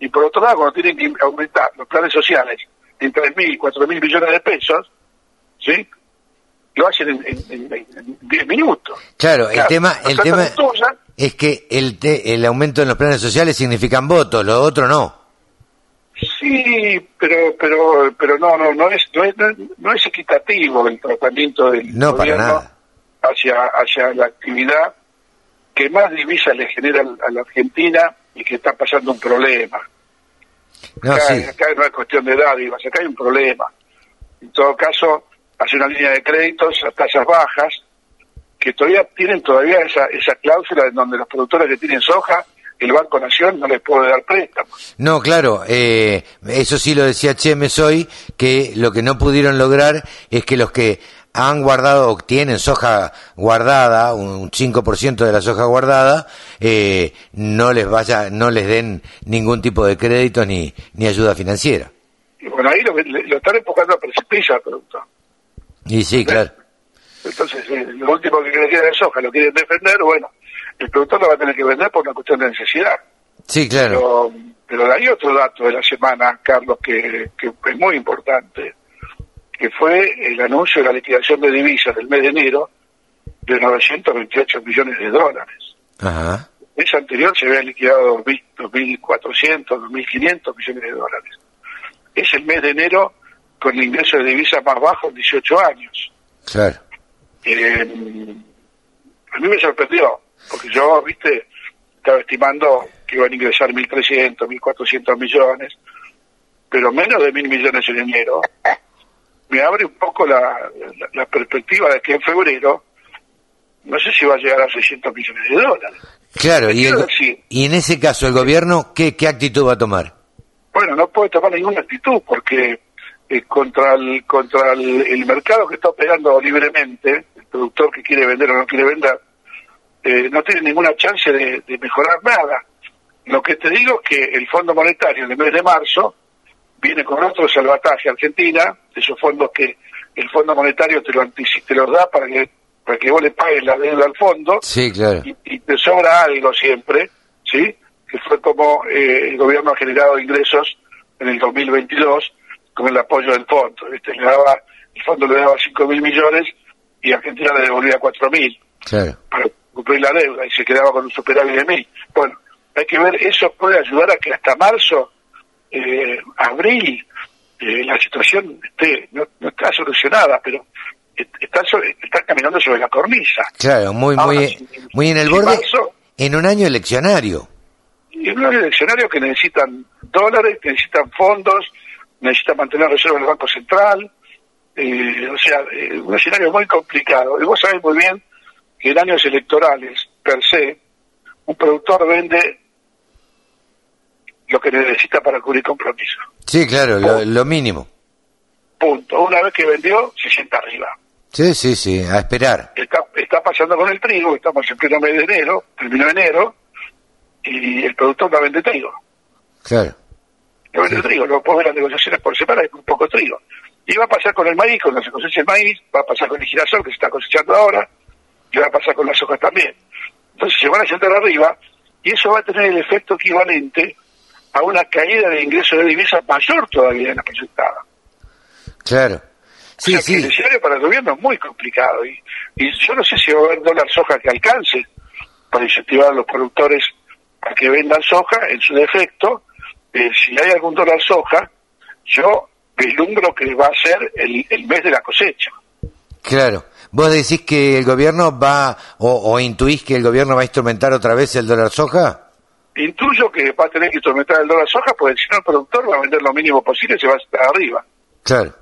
Y por otro lado, cuando tienen que aumentar los planes sociales en 3.000, 4.000 millones de pesos, ¿sí? Lo hacen en, en, en 10 minutos. Claro, el tema, el tema tuya, es que el, te- el aumento en los planes sociales significan votos, lo otro no. Sí, pero pero pero no no no es no es, no es equitativo el tratamiento del No, para gobierno nada. hacia hacia la actividad que más divisas le genera a la Argentina y que está pasando un problema. No, acá, sí. acá no es cuestión de dádivas, acá hay un problema. En todo caso, hace una línea de créditos a tasas bajas que todavía tienen todavía esa esa cláusula en donde los productores que tienen soja el Banco Nación no les puede dar préstamos. No, claro, eh, eso sí lo decía Chemes hoy, que lo que no pudieron lograr es que los que han guardado o tienen soja guardada, un 5% de la soja guardada, eh, no les vaya, no les den ningún tipo de crédito ni, ni ayuda financiera. Y bueno, ahí lo, lo están empujando a precipicio al productor. Y sí, claro. Entonces, eh, lo último que le queda de soja lo quieren defender, bueno, el productor lo va a tener que vender por una cuestión de necesidad. Sí, claro. Pero, pero hay otro dato de la semana, Carlos, que, que es muy importante, que fue el anuncio de la liquidación de divisas del mes de enero de 928 millones de dólares. Ajá. El mes anterior se había liquidado 2.000, 2.400, 2.500 millones de dólares. Es el mes de enero con el ingreso de divisas más bajo en 18 años. Claro. Eh, a mí me sorprendió, porque yo, viste, estaba estimando que iban a ingresar 1.300, 1.400 millones, pero menos de 1.000 millones en enero. Me abre un poco la, la, la perspectiva de que en febrero, no sé si va a llegar a 600 millones de dólares. Claro, y, el- en ese caso, ¿el gobierno qué, qué actitud va a tomar? bueno, no puede tomar ninguna actitud porque eh, contra el contra el, el mercado que está operando libremente, productor que quiere vender o no quiere vender, eh, no tiene ninguna chance de, de mejorar nada. Lo que te digo es que el Fondo Monetario en el mes de marzo viene con otro salvataje a Argentina, esos fondos que el Fondo Monetario te, lo te los da para que para que vos le pagues la deuda al fondo Sí, claro. y, y te sobra algo siempre, ¿sí? Que fue como eh, el gobierno ha generado ingresos en el 2022 con el apoyo del fondo. ¿viste? Le daba, el fondo le daba 5 mil millones y Argentina le devolvía 4 mil Claro. para cumplir la deuda y se quedaba con un superávit de mil. Bueno, hay que ver, eso puede ayudar a que hasta marzo, eh, abril, eh, la situación esté, no, no está solucionada, pero est- está, sobre- está caminando sobre la cornisa. Claro, muy, Ahora, muy, si- muy en el si borde, marzo- en un año eleccionario. y unos eleccionarios que necesitan dólares, que necesitan fondos, necesitan mantener reservas del Banco Central, eh, o sea, eh, un escenario muy complicado. Y vos sabés muy bien que en años electorales, per se, un productor vende lo que necesita para cubrir compromiso. Sí, claro, lo, lo mínimo. Punto. Una vez que vendió, se sienta arriba. Sí, sí, sí, a esperar. Está, está pasando con el trigo, estamos en pleno mes de enero, terminó enero, y el productor no vende trigo. Claro. No vende trigo, luego puedes ver las negociaciones por separado, hay un poco de trigo. Y va a pasar con el maíz, cuando se cosecha el maíz, va a pasar con el girasol que se está cosechando ahora, y va a pasar con las hojas también. Entonces se van a sentar arriba, y eso va a tener el efecto equivalente a una caída de ingresos de divisas mayor todavía de la proyectada. Claro. Sí, o sea, el escenario para el gobierno es muy complicado. Y, y yo no sé si va a haber dólar soja que alcance para incentivar a los productores a que vendan soja en su defecto. Eh, si hay algún dólar soja, yo vislumbro que va a ser el, el mes de la cosecha. Claro. ¿Vos decís que el gobierno va, o, o intuís que el gobierno va a instrumentar otra vez el dólar soja? Intuyo que va a tener que instrumentar el dólar soja porque si no el productor va a vender lo mínimo posible y se va a estar arriba. Claro.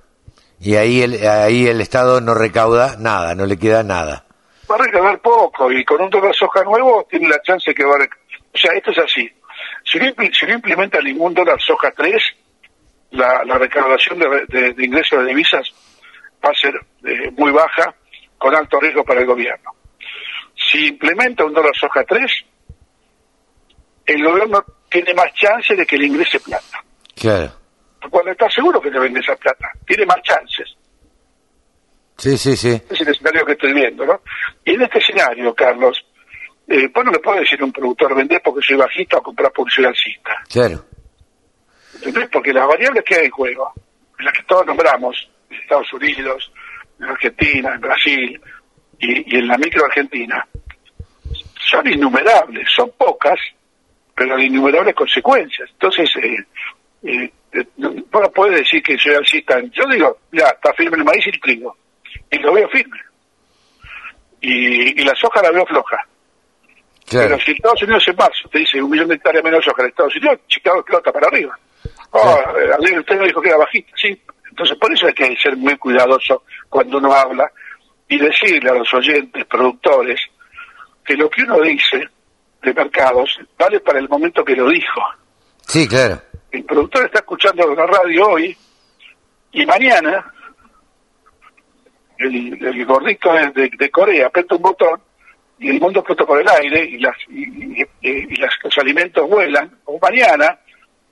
Y ahí el, ahí el Estado no recauda nada, no le queda nada. va a recaudar poco y con un dólar soja nuevo tiene la chance que va a... O sea, esto es así. Si no, si no implementa ningún dólar soja 3, la, la recaudación de, de- de ingresos de divisas va a ser eh, muy baja, con alto riesgo para el gobierno. Si implementa un dólar soja 3, el gobierno tiene más chance de que le ingrese plata. Claro. Cuando está seguro que le vende esa plata, tiene más chances. Sí, sí, sí. es el escenario que estoy viendo, ¿no? Y en este escenario, Carlos, eh, vos no le puedes decir a un productor vender porque soy bajista o comprar publicidad alcista. Claro. ¿Entendés? Porque las variables que hay en juego, las que todos nombramos, en Estados Unidos, en Argentina, en Brasil y, en la micro Argentina, son innumerables, son pocas, pero de innumerables consecuencias. Entonces, eh, eh, eh no puede decir que soy alcista. Yo digo, ya, está firme el maíz y el trigo, y lo veo firme. Y, la soja la veo floja. Pero si Estados Unidos en marzo te dice un millón de hectáreas menos soja en Estados Unidos, Chicago explota para arriba. Oh, eh, usted no dijo que era bajita, sí. Entonces, por eso hay que ser muy cuidadoso cuando uno habla y decirle a los oyentes, productores, que lo que uno dice de mercados vale para el momento que lo dijo. Sí, claro. El productor está escuchando la radio hoy y mañana el, gordito de, Corea aprieta un botón y el mundo explota por el aire y, las, y, los alimentos vuelan. O mañana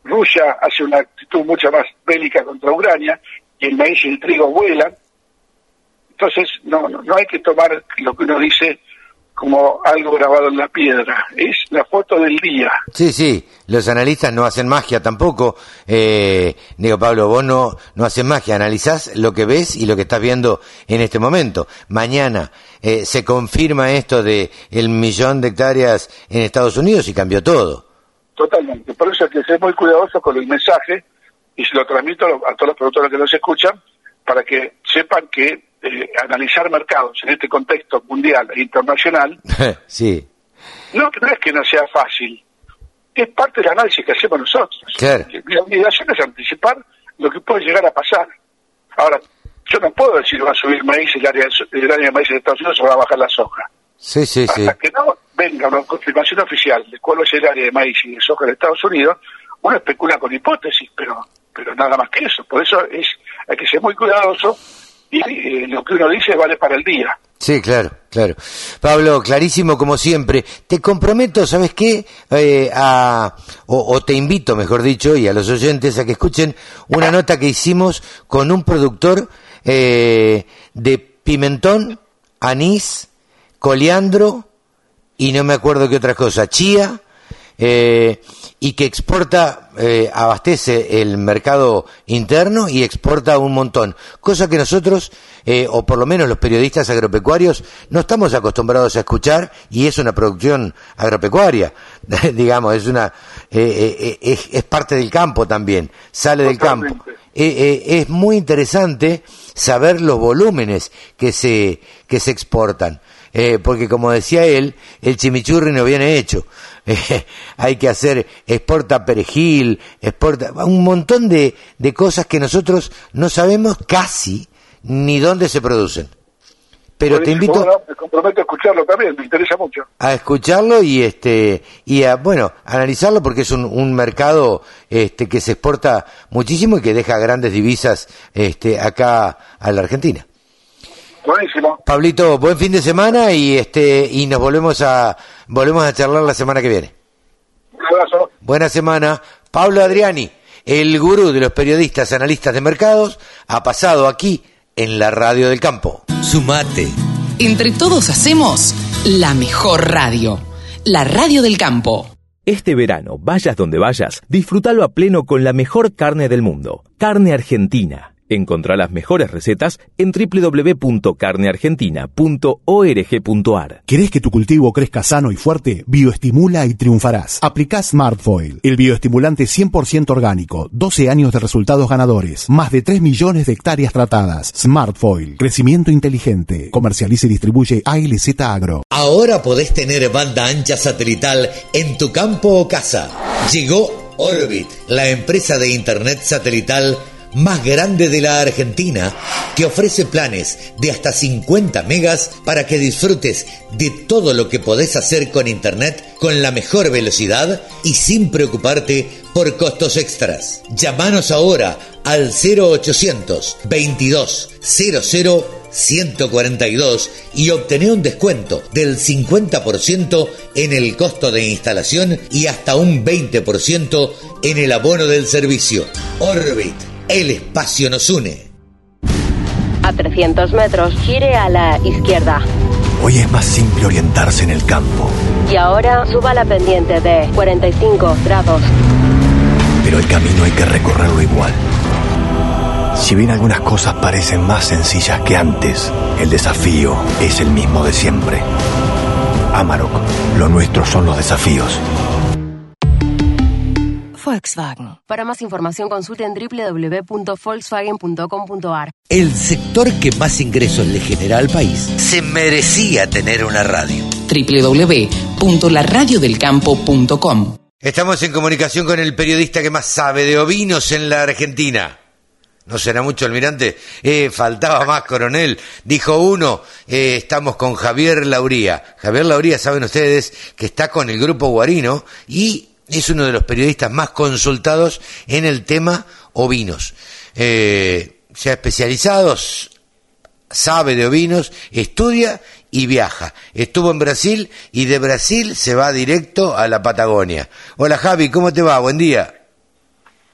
Rusia hace una actitud mucho más bélica contra Ucrania y el maíz y el trigo vuelan. Entonces, no, no, hay que tomar lo que uno dice como algo grabado en la piedra, es la foto del día. Sí, sí, los analistas no hacen magia tampoco. Eh, digo, Pablo, vos no, no haces magia, analizás lo que ves y lo que estás viendo en este momento. Mañana eh, se confirma esto de el millón de hectáreas en Estados Unidos y cambió todo. Totalmente, por eso hay que ser muy cuidadoso con el mensaje y se lo transmito a todos los productores que nos escuchan para que sepan que eh, analizar mercados en este contexto mundial e internacional, sí. no, no es que no sea fácil, es parte del análisis que hacemos nosotros. La obligación es anticipar lo que puede llegar a pasar. Ahora, yo no puedo decir va a subir maíz el área, el área de maíz de Estados Unidos o va a bajar la soja. Sí, sí, Hasta que no venga una confirmación oficial de cuál es el área de maíz y de soja de Estados Unidos, uno especula con hipótesis, pero pero nada más que eso. Por eso es hay que ser muy cuidadoso y eh, lo que uno dice vale para el día. Sí, claro, claro. Pablo, clarísimo como siempre. Te comprometo, ¿sabes qué? Eh, a, o, te invito, mejor dicho, y a los oyentes a que escuchen una nota que hicimos con un productor eh, de pimentón, anís, coliandro y no me acuerdo qué otra cosa, chía, eh, y que exporta, eh, abastece el mercado interno y exporta un montón, cosa que nosotros, eh, o por lo menos los periodistas agropecuarios, no estamos acostumbrados a escuchar y es una producción agropecuaria, digamos, es una, es, es, parte del campo también, sale del campo. es muy interesante saber los volúmenes que se, que se exportan. Eh, porque como decía él, el chimichurri no viene hecho. Eh, hay que hacer, exporta perejil, exporta un montón de, de cosas que nosotros no sabemos casi ni dónde se producen. Pero te invito me comprometo a escucharlo también, me interesa mucho. A escucharlo y este y a bueno, analizarlo porque es un, un mercado este que se exporta muchísimo y que deja grandes divisas este acá a la Argentina. Buenísimo. Pablito, buen fin de semana y este y nos volvemos a volvemos a charlar la semana que viene. Un abrazo. Buena semana. Pablo Adriani, el gurú de los periodistas analistas de mercados, ha pasado aquí en la Radio del Campo. Sumate. Entre todos hacemos la mejor radio, la Radio del Campo. Este verano, vayas donde vayas, disfrútalo a pleno con la mejor carne del mundo, carne argentina Encontrá las mejores recetas en www.carneargentina.org.ar. ¿Querés que tu cultivo crezca sano y fuerte? Bioestimula y triunfarás. Aplica Smartfoil, el bioestimulante 100% orgánico, 12 años de resultados ganadores, más de 3 millones de hectáreas tratadas. Smartfoil, crecimiento inteligente. Comercializa y distribuye ALZ Agro. Ahora podés tener banda ancha satelital en tu campo o casa. Llegó Orbit, la empresa de internet satelital más grande de la Argentina, que ofrece planes de hasta 50 megas para que disfrutes de todo lo que podés hacer con Internet con la mejor velocidad y sin preocuparte por costos extras. Llámanos ahora al 0800 22 00 142 y obtené un descuento del 50% en el costo de instalación y hasta un 20% en el abono del servicio. Orbit el espacio nos une. A 300 metros, gire a la izquierda. Hoy es más simple orientarse en el campo. Y ahora suba la pendiente de 45 grados. pero el camino hay que recorrerlo igual. Si bien algunas cosas parecen más sencillas que antes, el desafío es el mismo de siempre. Amarok, lo nuestro son los desafíos. Volkswagen. Para más información consulten www.volkswagen.com.ar. El sector que más ingresos le genera al país se merecía tener una radio. www.laradiodelcampo.com Estamos en comunicación con el periodista que más sabe de ovinos en la Argentina. ¿No será mucho, almirante? Eh, faltaba más, coronel. Dijo uno, eh, estamos con Javier Lauría. Javier Lauría, saben ustedes, que está con el grupo Guarino y es uno de los periodistas más consultados en el tema ovinos. Eh, se ha especializado, sabe de ovinos, estudia y viaja. Estuvo en Brasil y de Brasil se va directo a la Patagonia. Hola Javi, ¿cómo te va? Buen día.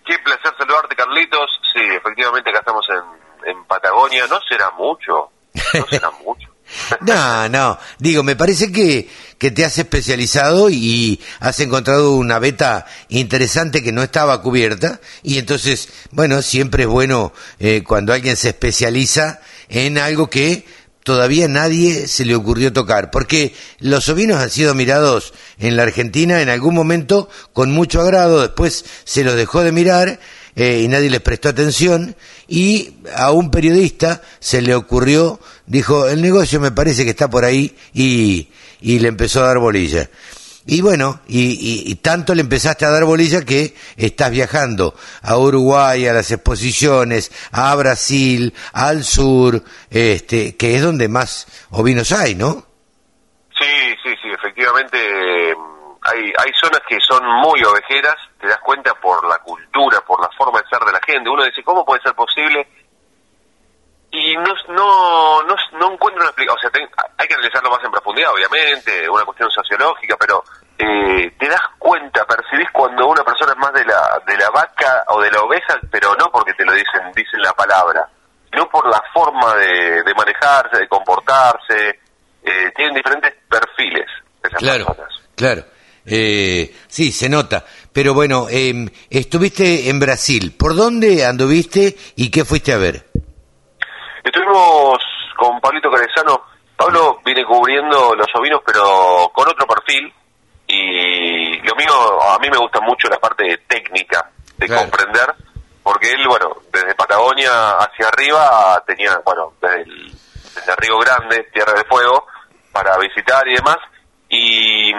Qué placer saludarte, Carlitos. Sí, efectivamente acá estamos en, en Patagonia. No será mucho. No será mucho. No, no, digo, me parece que, que te has especializado y has encontrado una beta interesante que no estaba cubierta. Y entonces, bueno, siempre es bueno eh, cuando alguien se especializa en algo que todavía nadie se le ocurrió tocar, porque los ovinos han sido mirados en la Argentina en algún momento con mucho agrado, después se los dejó de mirar eh, y nadie les prestó atención y a un periodista se le ocurrió, dijo, el negocio me parece que está por ahí y, y le empezó a dar bolilla. Y bueno, y, y, y, tanto le empezaste a dar bolilla que estás viajando a Uruguay, a las exposiciones, a Brasil, al sur, este, que es donde más ovinos hay, ¿no? Sí, sí, sí, efectivamente hay, hay zonas que son muy ovejeras, te das cuenta por la cultura, por la forma de ser de la gente. Uno dice, ¿cómo puede ser posible? Y no, no, no, no encuentro una explicación, o sea, ten, hay que analizarlo más en profundidad, obviamente, una cuestión sociológica, pero eh, te das cuenta, percibís cuando una persona es más de la, de la vaca o de la oveja, pero no porque te lo dicen, dicen la palabra, sino por la forma de, de manejarse, de comportarse, eh, tienen diferentes perfiles. Esas claro, personas. claro. Eh, sí, se nota. Pero bueno, eh, estuviste en Brasil. ¿Por dónde anduviste y qué fuiste a ver? Estuvimos con Pablito Carezano. Pablo viene cubriendo los ovinos, pero con otro perfil. Y lo mío, a mí me gusta mucho la parte técnica, de Claro. comprender, porque él, bueno, desde Patagonia hacia arriba tenía, bueno, desde, el- desde Río Grande, Tierra de Fuego, para visitar y demás. Y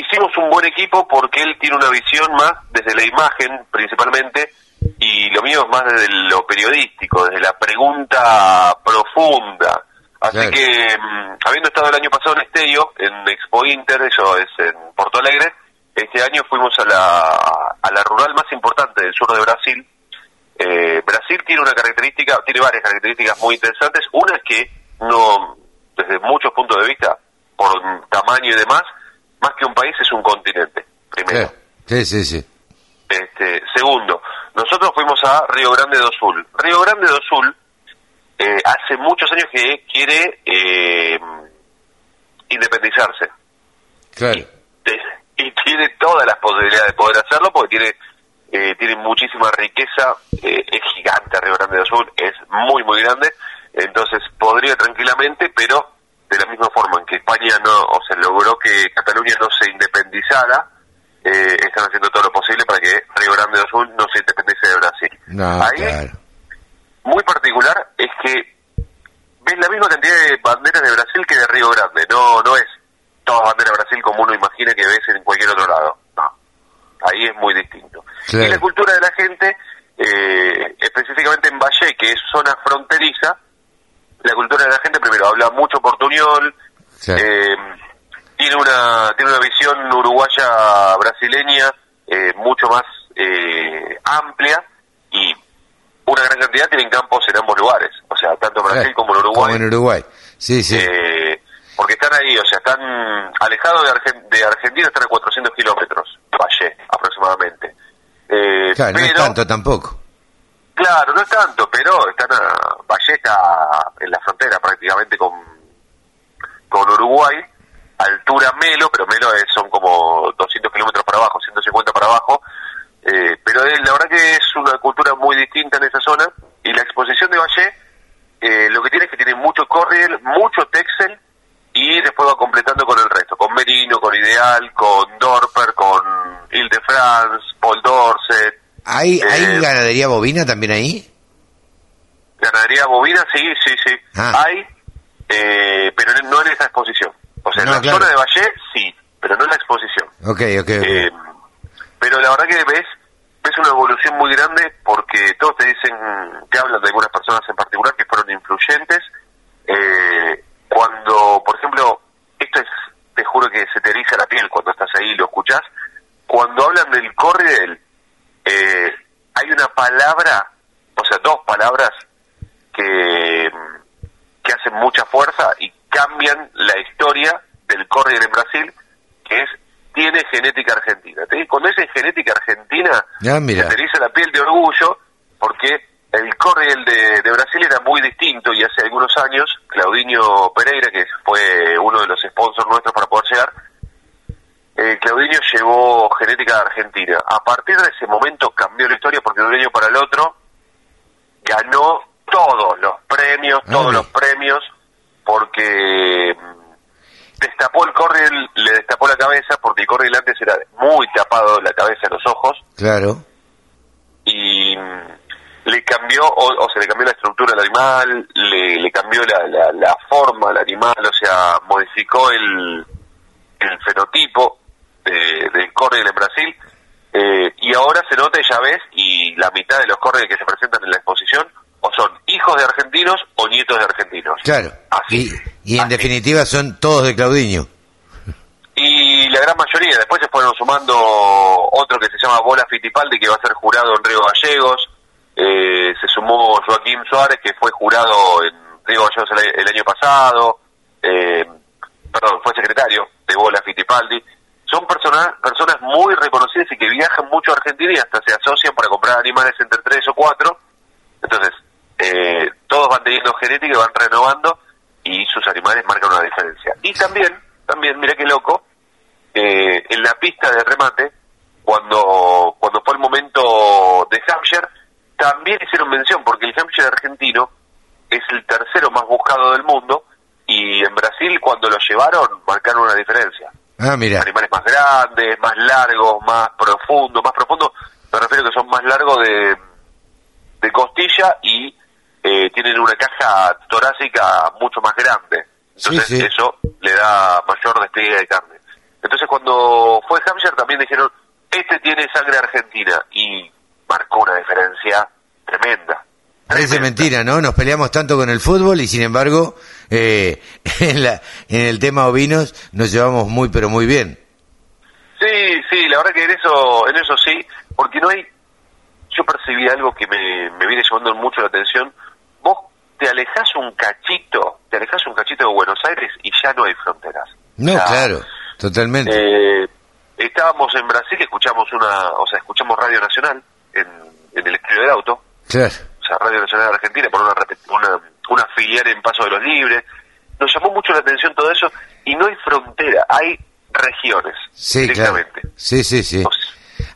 hicimos un buen equipo porque él tiene una visión más desde la imagen, principalmente, y lo mío es más desde lo periodístico, desde la pregunta profunda. Así Claro. que, mm, habiendo estado el año pasado en Esteio, en Expo Inter, eso es en Porto Alegre, este año fuimos a la, a la rural más importante del sur de Brasil. Eh, Brasil tiene una característica, tiene varias características muy interesantes. Una es que no, desde muchos puntos de vista, por tamaño y demás, más que un país es un continente, primero. Sí, sí, sí. Este, segundo, nosotros fuimos a Río Grande do Sul. Río Grande do Sul eh, hace muchos años que quiere eh, independizarse Claro. Y tiene todas las posibilidades de poder hacerlo porque tiene eh, tiene muchísima riqueza, eh, es gigante Río Grande do Sul, es muy muy grande, entonces podría tranquilamente, pero de la misma forma en que España no, o sea, logró que Cataluña no se independizara, eh, están haciendo todo lo posible para que Río Grande do Sul no se independice de Brasil. No, Ahí, claro. muy particular es que ves la misma cantidad de banderas de Brasil que de Río Grande. No, no es todas banderas de Brasil como uno imagina que ves en cualquier otro lado. No. Ahí es muy distinto. Claro. Y la cultura de la gente, eh, específicamente en Valle, que es zona fronteriza, la cultura de la gente primero habla mucho portuñol, Sí. eh, tiene una tiene una visión uruguaya brasileña eh, mucho más eh, amplia y una gran cantidad tienen campos en ambos lugares, o sea, tanto en Brasil como en Uruguay. Como en Uruguay. Sí, sí. Eh, porque están ahí, o sea, están alejados de, Argen- de Argentina, están a 400 kilómetros, Valle, aproximadamente. Eh, claro, no es tanto tampoco. Claro, no es tanto, pero están a Valle está en la frontera prácticamente con, con Uruguay, altura Melo, pero Melo es- son como 200 kilómetros para abajo, 150 para abajo, eh, pero la verdad que es una cultura muy distinta en esa zona y la exposición de Valle eh, lo que tiene es que tiene mucho Corriel, mucho Texel y después va completando con el resto, con Merino, con Ideal, con Dorper, con Ile de France, Paul Dorset. ¿Hay, ¿Hay Eh, ganadería bovina también ahí? Ganadería bovina, sí, sí, sí. Ah. Hay, eh, pero no en esa exposición. O sea, No, en la claro. zona de Valle, sí, pero no en la exposición. Ok, ok, ok. Eh, pero la verdad que ves ves una evolución muy grande porque todos te dicen, te hablan de algunas personas en particular que fueron influyentes. Eh, cuando, por ejemplo, esto es, te juro que se te eriza la piel cuando estás ahí y lo escuchás. Cuando hablan del Corriel, eh, hay una palabra, o sea, dos palabras que, que hacen mucha fuerza y cambian la historia del Corriel en Brasil, que es tiene genética argentina. ¿Te- Cuando es en genética argentina, Ya, mira. se te eriza la piel de orgullo, porque el Corriel de, de Brasil era muy distinto y hace algunos años, Claudinho Pereira, que fue uno de los sponsors nuestros para poder llegar, eh, Claudinho llevó genética argentina. A partir de ese momento cambió la historia porque de un año para el otro ganó todos los premios, todos Vale. los premios, porque mm, destapó el Corriel, le destapó la cabeza, porque el Corriel antes era muy tapado la cabeza y los ojos, Claro. y mm, le cambió, o, o se le cambió la estructura al animal, le, le cambió la, la, la forma al animal, o sea, modificó el, el fenotipo de, del Corriel en Brasil, eh, y ahora se nota, ya ves, y la mitad de los Corriel que se presentan en la exposición, o son hijos de argentinos o nietos de argentinos. Claro. Y, y en definitiva son todos de Claudinho. Y la gran mayoría, después se fueron sumando otro que se llama Bola Fittipaldi, que va a ser jurado en Río Gallegos. Eh, se sumó Joaquín Suárez, que fue jurado en Río Gallegos el, el año pasado. Eh, perdón, fue secretario de Bola Fittipaldi. Son personas, personas muy reconocidas y que viajan mucho a Argentina y hasta se asocian para comprar animales entre tres o cuatro. Entonces, eh, todos van teniendo genética y van renovando y sus animales marcan una diferencia. Y también, también, mira qué loco, eh, en la pista de remate, cuando, cuando fue el momento de Hampshire, también hicieron mención, porque el Hampshire argentino es el tercero más buscado del mundo, y en Brasil cuando lo llevaron marcaron una diferencia. Ah, mira. Animales más grandes, más largos, más profundos, más profundos, me refiero que son más largos de, de costilla y eh, tienen una caja torácica mucho más grande. Entonces Sí, sí. eso le da mayor despliegue de carne. Entonces cuando fue Hampshire también dijeron, este tiene sangre argentina y marcó una diferencia tremenda. Parece mentira, ¿no? Nos peleamos tanto con el fútbol y sin embargo eh, en, la, en el tema ovinos nos llevamos muy pero muy bien. Sí, sí, la verdad que en eso, en eso sí, porque no hay, yo percibí algo que me, me viene llamando mucho la atención. Vos te alejás un cachito, te alejás un cachito de Buenos Aires y ya no hay fronteras. No, O sea, claro, totalmente. Eh, estábamos en Brasil, escuchamos una, o sea, escuchamos Radio Nacional en, en el estudio del auto, Claro. Sea, Radio Nacional de Argentina, por una, una, una filial en Paso de los Libres. Nos llamó mucho la atención todo eso y no hay frontera, hay regiones Sí, claro. directamente. Sí, sí, sí.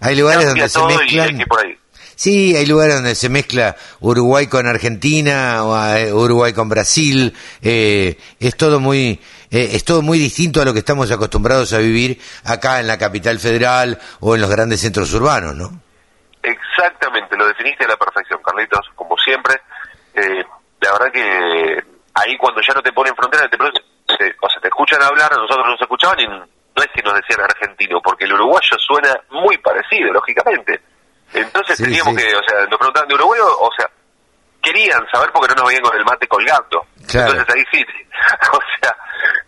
Hay lugares donde se y mezclan. por ahí. Sí, hay lugares donde se mezcla Uruguay con Argentina, o eh, Uruguay con Brasil. eh, es todo muy, eh, es todo muy distinto a lo que estamos acostumbrados a vivir acá en la capital federal o en los grandes centros urbanos, ¿no? Exactamente, lo definiste a la perfección, Carlitos, como siempre. Eh, la verdad que ahí cuando ya no te ponen frontera, te, te- o sea, te escuchan hablar, a nosotros nos escuchaban y no es que nos decían argentino, porque el uruguayo suena muy parecido, lógicamente. Entonces Sí, teníamos sí. que, o sea, nos preguntaban de Uruguay, o o sea, querían saber porque no nos veían con el mate colgando. Claro. Entonces ahí sí, o sea,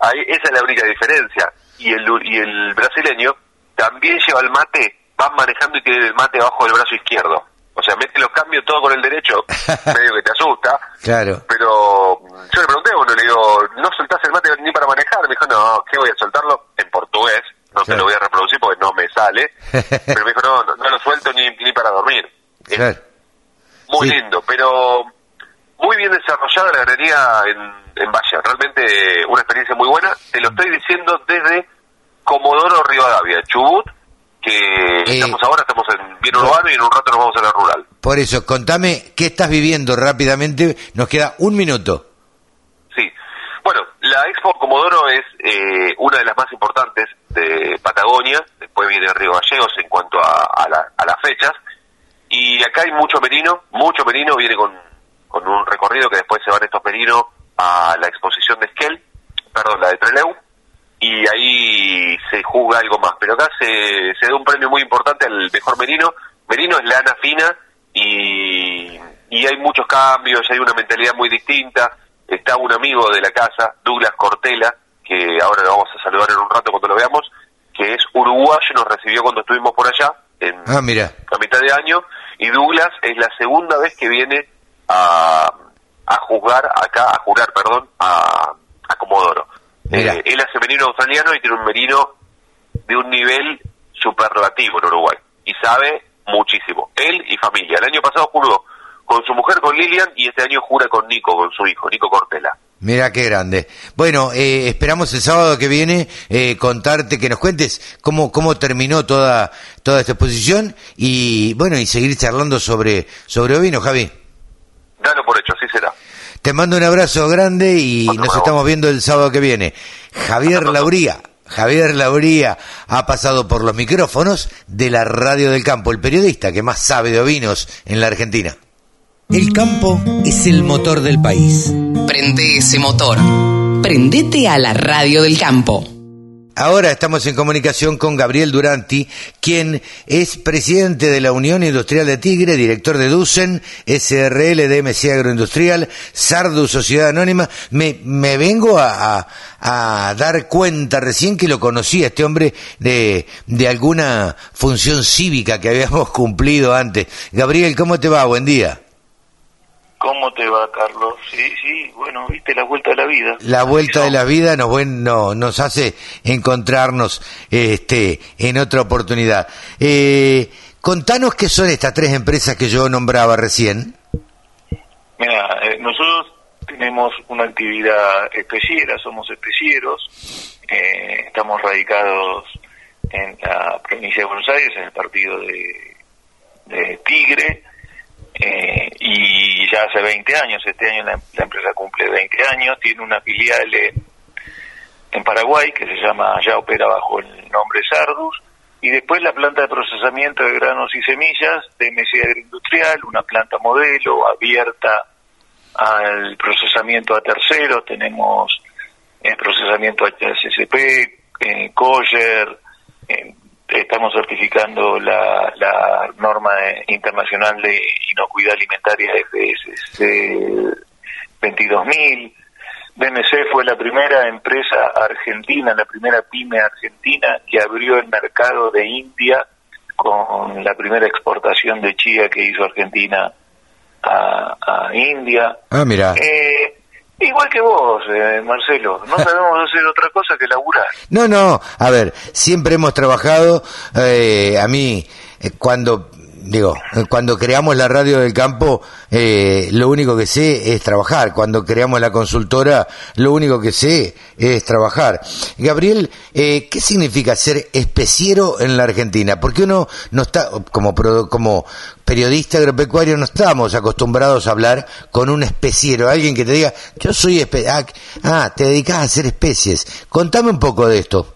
ahí esa es la única diferencia. Y el, y el brasileño también lleva el mate, van manejando y tiene el mate abajo del brazo izquierdo. O sea, mete los cambios todo con el derecho, medio que te asusta. Claro. Pero yo le pregunté, bueno, le digo, ¿no soltás el mate ni para manejar? Me dijo, no, ¿qué voy a soltarlo? En portugués, no te lo voy a reproducir porque no me sale. Pero me dijo, no, no, no lo suelto ni, ni para dormir. Claro. Muy lindo, pero muy bien desarrollada la ganadería en, en Valle. Realmente una experiencia muy buena. Te lo estoy diciendo desde Comodoro Rivadavia, Chubut, que estamos ahora, estamos en bien urbano y en un rato nos vamos a la rural. Por eso, contame qué estás viviendo rápidamente. Nos queda un minuto. Sí. Bueno, la Expo Comodoro es eh, una de las más importantes de Patagonia. Después viene Río Gallegos en cuanto a, a, la- a las fechas. Y acá hay mucho merino, mucho merino. Viene con, con un recorrido que después se van estos merinos a la exposición de Esquel, perdón, la de Treleu. Y ahí se juzga algo más. Pero acá se, se da un premio muy importante al mejor merino. Merino es lana fina y, y hay muchos cambios, hay una mentalidad muy distinta. Está un amigo de la casa, Douglas Cortela, que ahora lo vamos a saludar en un rato cuando lo veamos, que es uruguayo, nos recibió cuando estuvimos por allá, en Ah, mira. a mitad de año, y Douglas es la segunda vez que viene a, a juzgar acá, a jurar, perdón, a, a Comodoro. Mira. Eh, él hace merino australiano y tiene un merino de un nivel superlativo en Uruguay, y sabe muchísimo. Él y familia. El año pasado juró con su mujer, con Lilian, y este año jura con Nico, con su hijo, Nico Cortela. Mira qué grande. Bueno, eh, esperamos el sábado que viene eh, contarte, que nos cuentes cómo, cómo terminó toda, toda esta exposición y bueno, y seguir charlando sobre, sobre ovino, Javi. Dalo por hecho, así será. Te mando un abrazo grande y nos estamos viendo el sábado que viene. Javier Lauría. Javier Lauría ha pasado por los micrófonos de la Radio del Campo, el periodista que más sabe de ovinos en la Argentina. El campo es el motor del país. Prende ese motor. Prendete a la radio del campo. Ahora estamos en comunicación con Gabriel Duranti, quien es presidente de la Unión Industrial de Tigre, director de Ducen, SRL de MC Agroindustrial, Sardu Sociedad Anónima. Me, me vengo a, a- a dar cuenta recién que lo conocí a este hombre de, de alguna función cívica que habíamos cumplido antes. Gabriel, ¿cómo te va? Buen día. ¿Cómo te va, Carlos? Sí, sí, bueno, viste la vuelta de la vida. La vuelta de la vida nos, buen- no, nos hace encontrarnos este, en otra oportunidad. Eh, contanos qué son estas tres empresas que yo nombraba recién. Mira, eh, nosotros tenemos una actividad especiera, somos especieros, eh, estamos radicados en la provincia de Buenos Aires, en el partido de, de Tigre, eh, y ya hace 20 años, este año la, la empresa cumple 20 años, tiene una filial en, en Paraguay que se llama, ya opera bajo el nombre Sardus, y después la planta de procesamiento de granos y semillas de MC Agroindustrial, una planta modelo abierta al procesamiento a terceros, tenemos el procesamiento HACCP, eh, Coyer, eh, estamos certificando la, la norma internacional de inocuidad alimentaria FSC 22000. BMC fue la primera empresa argentina, la primera pyme argentina que abrió el mercado de India con la primera exportación de chía que hizo Argentina a, a India. Ah, mira. Eh, igual que vos, eh, Marcelo, no sabemos hacer otra cosa que laburar. No, no, a ver, siempre hemos trabajado, eh, a mí, eh, cuando, digo, cuando creamos la radio del campo, eh, lo único que sé es trabajar. Cuando creamos la consultora, lo único que sé es trabajar. Gabriel, eh, ¿qué significa ser especiero en la Argentina? Porque uno no está, como, como periodista agropecuario, no estamos acostumbrados a hablar con un especiero, alguien que te diga, yo soy espe ah, ah, te dedicas a hacer especies. Contame un poco de esto.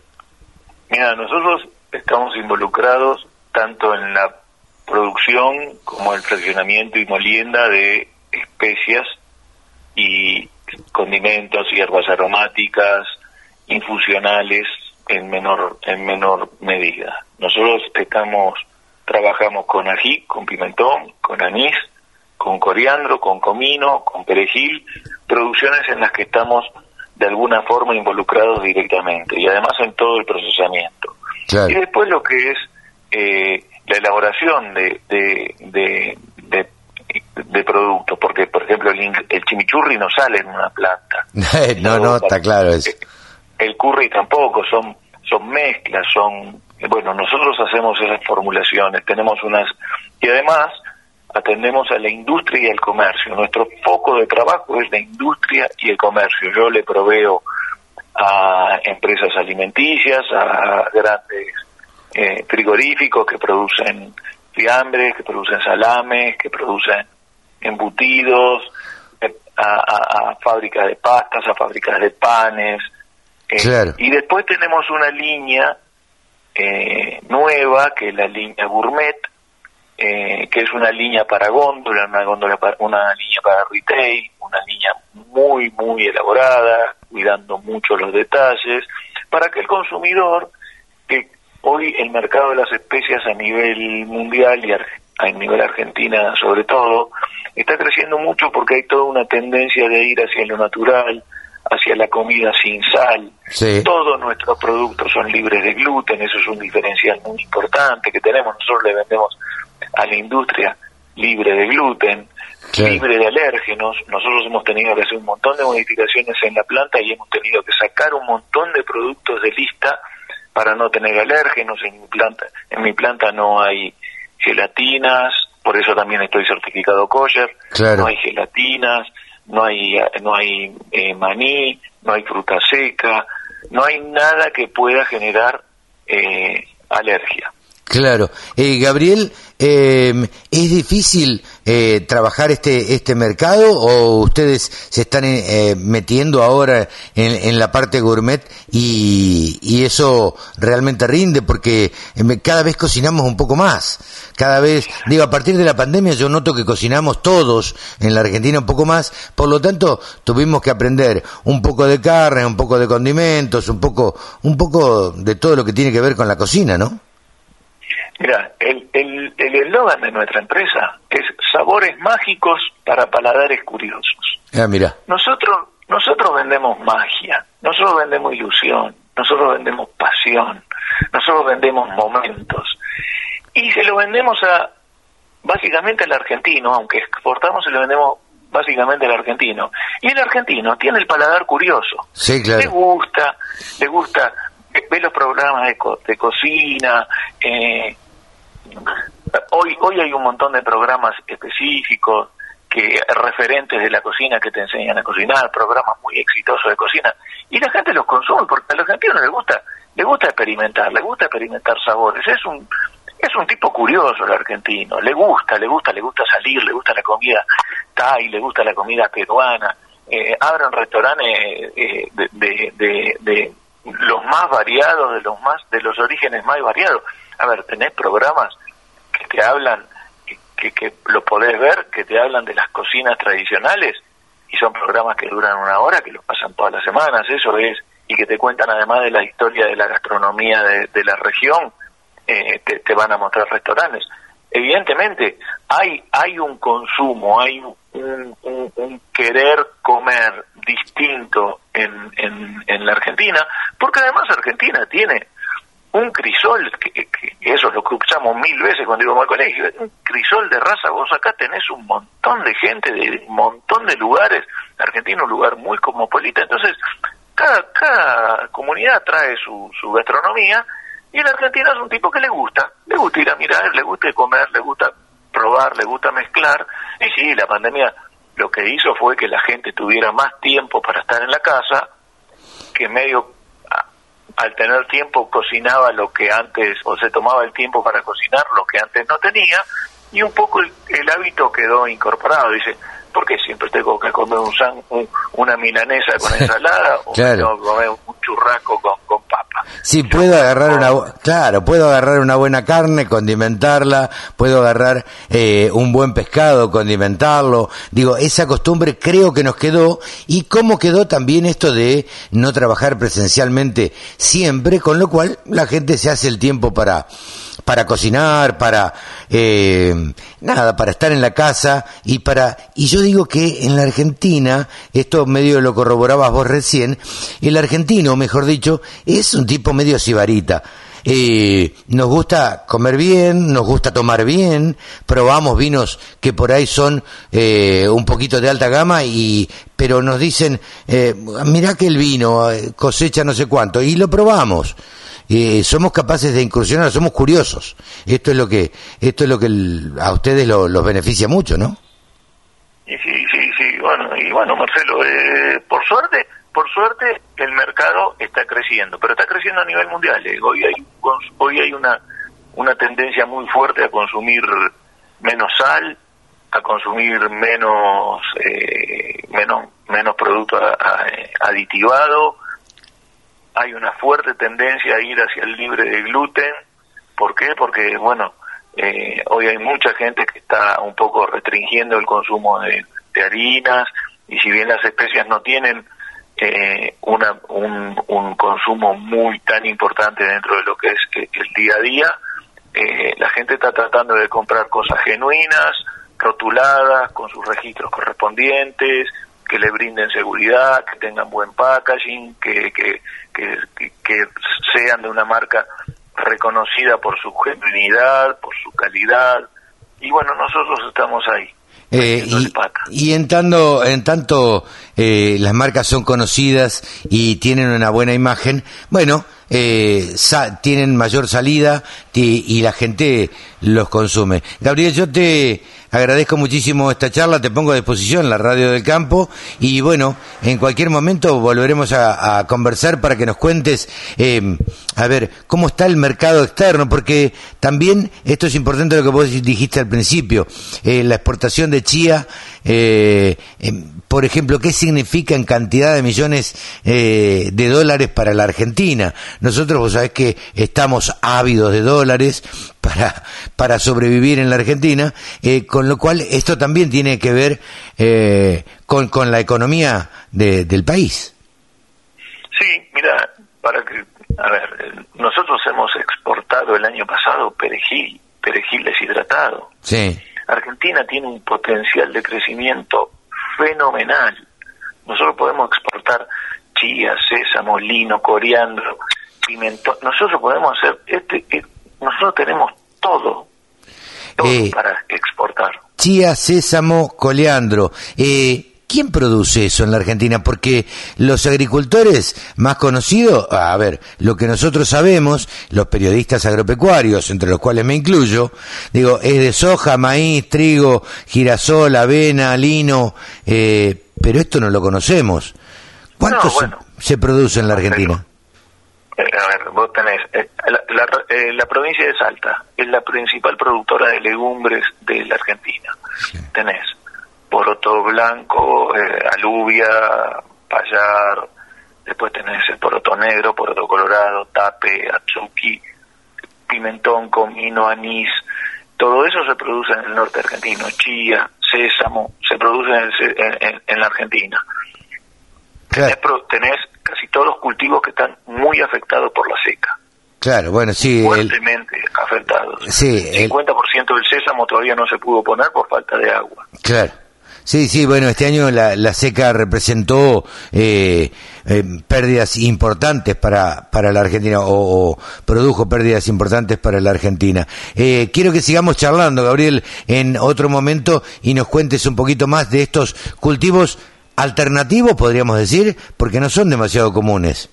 Mira, nosotros estamos involucrados tanto en la producción como el fraccionamiento y molienda de especias y condimentos, hierbas aromáticas, infusionales en menor en menor medida. Nosotros estamos trabajamos con ají, con pimentón, con anís, con coriandro, con comino, con perejil, producciones en las que estamos de alguna forma involucrados directamente y además en todo el procesamiento. Claro. Y después lo que es eh, la elaboración de, de, de, de- de productos, porque por ejemplo el, el chimichurri no sale en una planta, no, no, está claro eso. el curry tampoco, son, son mezclas, son, bueno, nosotros hacemos esas formulaciones, tenemos unas, y además atendemos a la industria y al comercio. Nuestro foco de trabajo es la industria y el comercio. Yo le proveo a empresas alimenticias, a grandes eh, frigoríficos que producen fiambres, que producen salames, que producen embutidos, eh, a, a, fábricas de pastas, a fábricas de panes. Claro. Y después tenemos una línea nueva, que es la línea gourmet, eh, que es una línea para góndola, una, góndola para, una línea para retail, una línea muy, muy elaborada, cuidando mucho los detalles, para que el consumidor, que hoy el mercado de las especias a nivel mundial y a nivel argentina sobre todo, está creciendo mucho porque hay toda una tendencia de ir hacia lo natural, hacia la comida sin sal. Todos nuestros productos son libres de gluten, eso es un diferencial muy importante que tenemos. Nosotros le vendemos a la industria libre de gluten, libre de alérgenos. Nosotros hemos tenido que hacer un montón de modificaciones en la planta y hemos tenido que sacar un montón de productos de lista para no tener alérgenos. En mi planta, en mi planta no hay gelatinas, por eso también estoy certificado kosher. No hay gelatinas, no hay no hay eh, maní, no hay fruta seca, no hay nada que pueda generar eh, alergia. Claro. Eh, Gabriel, eh, ¿es difícil eh, trabajar este este mercado o ustedes se están eh, metiendo ahora en, la parte gourmet y, y, eso realmente rinde porque eh, cada vez cocinamos un poco más? Cada vez, digo, a partir de la pandemia yo noto que cocinamos todos en la Argentina un poco más, por lo tanto tuvimos que aprender un poco de carne, un poco de condimentos, un poco, un poco de todo lo que tiene que ver con la cocina, ¿no? Mira, el eslogan de nuestra empresa es sabores mágicos para paladares curiosos. Ah, mira. Nosotros, nosotros vendemos magia, nosotros vendemos ilusión, nosotros vendemos pasión, nosotros vendemos momentos. Y se lo vendemos a básicamente al argentino, aunque exportamos se lo vendemos básicamente al argentino. Y el argentino tiene el paladar curioso. Sí, claro. Le gusta, le gusta ve los programas de, de cocina. Eh, hoy, hoy hay un montón de programas específicos que referentes de la cocina que te enseñan a cocinar, programas muy exitosos de cocina, y la gente los consume porque a los argentinos les gusta, le gusta experimentar, le gusta experimentar sabores. Es un es un tipo curioso el argentino, le gusta, le gusta, le gusta salir, le gusta la comida thai, le gusta la comida peruana. Eh, abren restaurantes eh, de los más variados, de los más, de los orígenes más variados. A ver, tenés programas que te hablan, que, que, lo podés ver, que te hablan de las cocinas tradicionales y son programas que duran una hora, que los pasan todas las semanas, eso es, y que te cuentan además de la historia de la gastronomía de, la región, eh, te, te, van a mostrar restaurantes. Evidentemente, hay, hay un consumo, hay un, un querer comer distinto en, en, la Argentina, porque además Argentina tiene un crisol, que, eso es lo que escuchamos mil veces cuando íbamos al colegio, un crisol de raza, vos acá tenés un montón de gente de un montón de lugares, Argentina es un lugar muy cosmopolita, entonces cada, cada comunidad trae su, su gastronomía y el argentino es un tipo que le gusta, le gusta ir a mirar, le gusta comer, le gusta probar, le gusta mezclar, y sí, la pandemia lo que hizo fue que la gente tuviera más tiempo para estar en la casa, que medio al tener tiempo cocinaba lo que antes, o se tomaba el tiempo para cocinar lo que antes no tenía, y un poco el, hábito quedó incorporado. Dice, ¿por qué siempre tengo que comer un, una milanesa con ensalada o tengo que comer un churrasco con, con papa? Sí, puedo agarrar una, claro, puedo agarrar una buena carne, condimentarla, puedo agarrar eh, un buen pescado, condimentarlo. Digo, esa costumbre creo que nos quedó y cómo quedó también esto de no trabajar presencialmente siempre, con lo cual la gente se hace el tiempo para para cocinar, para eh, nada, para estar en la casa y para y yo digo que en la Argentina esto medio lo corroborabas vos recién, el argentino, mejor dicho, es un tipo medio sibarita. Eh, nos gusta comer bien, nos gusta tomar bien, probamos vinos que por ahí son eh, un poquito de alta gama y pero nos dicen eh, mirá que el vino eh, cosecha no sé cuánto y lo probamos eh, somos capaces de incursionar, somos curiosos. Esto es lo que, esto es lo que a ustedes los beneficia mucho, ¿no? Sí, sí, sí, bueno, y bueno, Marcelo, eh, por suerte, por suerte el mercado está creciendo, pero está creciendo a nivel mundial. ¿eh? Hoy hay hoy hay una una tendencia muy fuerte a consumir menos sal, a consumir menos eh, menos menos producto aditivado. Hay una fuerte tendencia a ir hacia el libre de gluten. ¿Por qué? Porque bueno, eh, hoy hay mucha gente que está un poco restringiendo el consumo de, harinas y si bien las especias no tienen eh, una, un, un, consumo muy tan importante dentro de lo que es el día a día, eh, la gente está tratando de comprar cosas genuinas, rotuladas, con sus registros correspondientes, que le brinden seguridad, que tengan buen packaging, que, que, que, sean de una marca reconocida por su genuinidad, por su calidad. Y bueno, nosotros estamos ahí. Eh, y, en tanto, en tanto eh, las marcas son conocidas y tienen una buena imagen, bueno, eh, tienen mayor salida y, la gente los consume. Gabriel, yo te agradezco muchísimo esta charla, te pongo a disposición la radio del campo y bueno, en cualquier momento volveremos a, conversar para que nos cuentes, eh, a ver, cómo está el mercado externo, porque también esto es importante lo que vos dijiste al principio, eh, la exportación de chía eh, por ejemplo, ¿qué significa en cantidad de millones de dólares para la Argentina? Nosotros, vos sabés que estamos ávidos de dólares para, para sobrevivir en la Argentina, eh, con lo cual esto también tiene que ver eh, con, con la economía del país. Sí, mira, para que, a ver, nosotros hemos exportado el año pasado perejil, perejil deshidratado. Sí. Argentina tiene un potencial de crecimiento fenomenal. Nosotros podemos exportar chía, sésamo, lino, coriandro, pimentón. Nosotros podemos hacer, este, eh, nosotros tenemos todo, todo eh, para exportar. Chía, sésamo, coriandro. Eh, ¿Quién produce eso en la Argentina? Porque los agricultores más conocidos, a ver, lo que nosotros sabemos, los periodistas agropecuarios, entre los cuales me incluyo, digo, es de soja, maíz, trigo, girasol, avena, lino, eh, pero esto no lo conocemos. ¿Cuánto se, produce en la Argentina? Eh, ver, vos tenés, eh, la, provincia de Salta es la principal productora de legumbres de la Argentina. Tenés poroto blanco, eh, alubia, payar, después tenés el poroto negro, poroto colorado, tape, atsuki, pimentón, comino, anís, todo eso se produce en el norte argentino, chía, sésamo, se produce en, la Argentina. Tenés, casi todos los cultivos que están muy afectados por la seca. Claro, bueno, sí. Fuertemente afectados. Sí, el 50% del sésamo todavía no se pudo poner por falta de agua. Claro. Sí, sí, bueno, este año la, seca representó eh, eh, pérdidas importantes para, para la Argentina o, produjo pérdidas importantes para la Argentina. Eh, quiero que sigamos charlando, Gabriel, en otro momento y nos cuentes un poquito más de estos cultivos alternativos, podríamos decir, porque no son demasiado comunes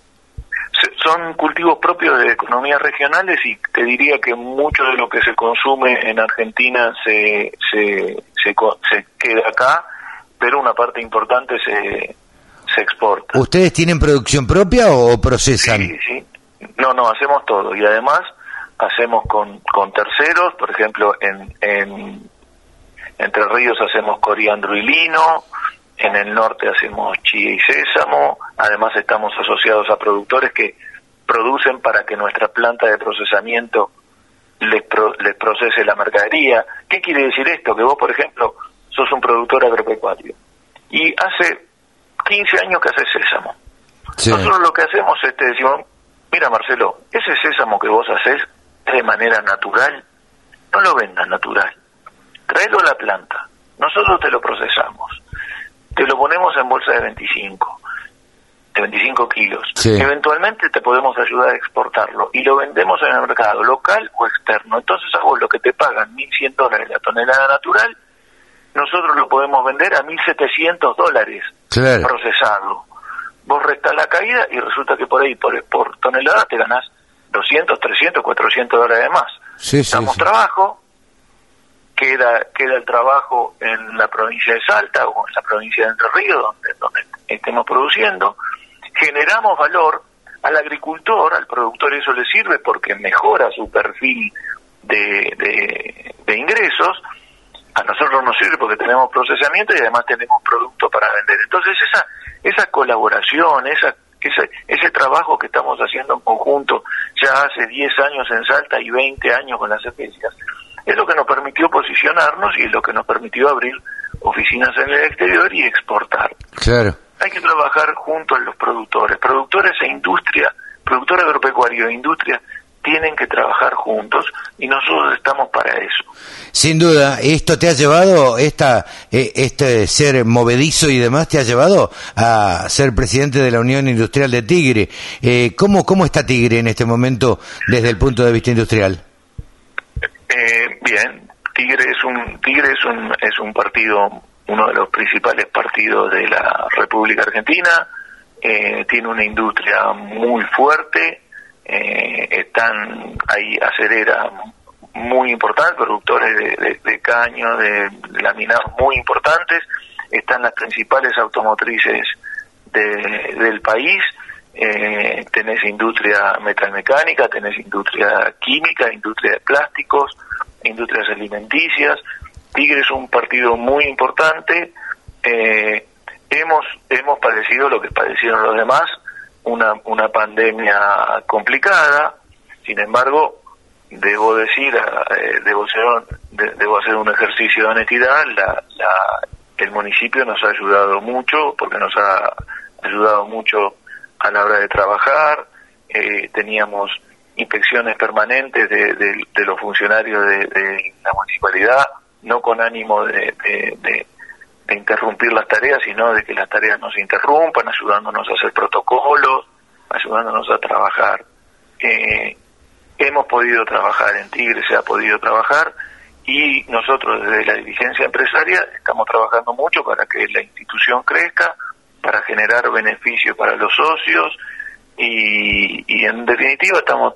son cultivos propios de economías regionales y te diría que mucho de lo que se consume en Argentina se, se, se, queda acá, pero una parte importante se, se exporta. ¿Ustedes tienen producción propia o procesan? Sí, sí. No, no, hacemos todo y además hacemos con, con terceros, por ejemplo, en, en Entre Ríos hacemos coriandro y lino, en el norte hacemos chía y sésamo, además estamos asociados a productores que producen para que nuestra planta de procesamiento les, les procese la mercadería. ¿Qué quiere decir esto? Que vos, por ejemplo, sos un productor agropecuario y hace 15 años que haces sésamo. Nosotros lo que hacemos es te decimos, mira Marcelo, ese sésamo que vos haces es de manera natural, no lo vendas natural, tráelo a la planta, nosotros te lo procesamos, te lo ponemos en bolsa de 25 de 25 kilos. Eventualmente te podemos ayudar a exportarlo y lo vendemos en el mercado local o externo. Entonces a vos lo que te pagan 1.100 dólares la tonelada natural, nosotros lo podemos vender a 1.700 dólares procesado. Vos restas la caída y resulta que por ahí, por, por tonelada, te ganás 200, 300, 400 dólares de más. Sí, Damos trabajo, queda, queda el trabajo en la provincia de Salta o en la provincia de Entre Ríos, donde, donde estemos produciendo, generamos valor al agricultor, al productor eso le sirve porque mejora su perfil de, de, ingresos, a nosotros nos sirve porque tenemos procesamiento y además tenemos producto para vender. Entonces esa esa colaboración, esa ese, ese trabajo que estamos haciendo en conjunto ya hace 10 años en Salta y 20 años con las especias, es lo que nos permitió posicionarnos y es lo que nos permitió abrir oficinas en el exterior y exportar. Claro. Hay que trabajar junto a los productores. Productores e industria, productor agropecuario e industria tienen que trabajar juntos y nosotros estamos para eso. Sin duda, esto te ha llevado, esta, eh, este ser movedizo y demás, te ha llevado a ser presidente de la Unión Industrial de Tigre. Eh, ¿cómo, ¿Cómo está Tigre en este momento desde el punto de vista industrial? Eh, bien, Tigre es un Tigre es un es un partido, uno de los principales partidos de la República Argentina. Eh, tiene una industria muy fuerte. Eh, están ahí acereras muy importantes, productores de, de, caño, de, de laminados muy importantes. Están las principales automotrices de, del país. Eh, tenés industria metalmecánica, tenés industria química, industria de plásticos, industrias alimenticias. Tigre es un partido muy importante. Eh, hemos hemos padecido lo que padecieron los demás, una una pandemia complicada. Sin embargo, debo decir, eh, debo ser de, debo hacer un ejercicio de honestidad. La, la, el municipio nos ha ayudado mucho porque nos ha ayudado mucho a la hora de trabajar. Eh, teníamos inspecciones permanentes de, los funcionarios de, de, la municipalidad, no con ánimo de, de, interrumpir las tareas, sino de que las tareas no se interrumpan, ayudándonos a hacer protocolos, ayudándonos a trabajar. Eh, hemos podido trabajar en Tigre, se ha podido trabajar y nosotros desde la dirigencia empresaria estamos trabajando mucho para que la institución crezca, para generar beneficios para los socios y, en definitiva estamos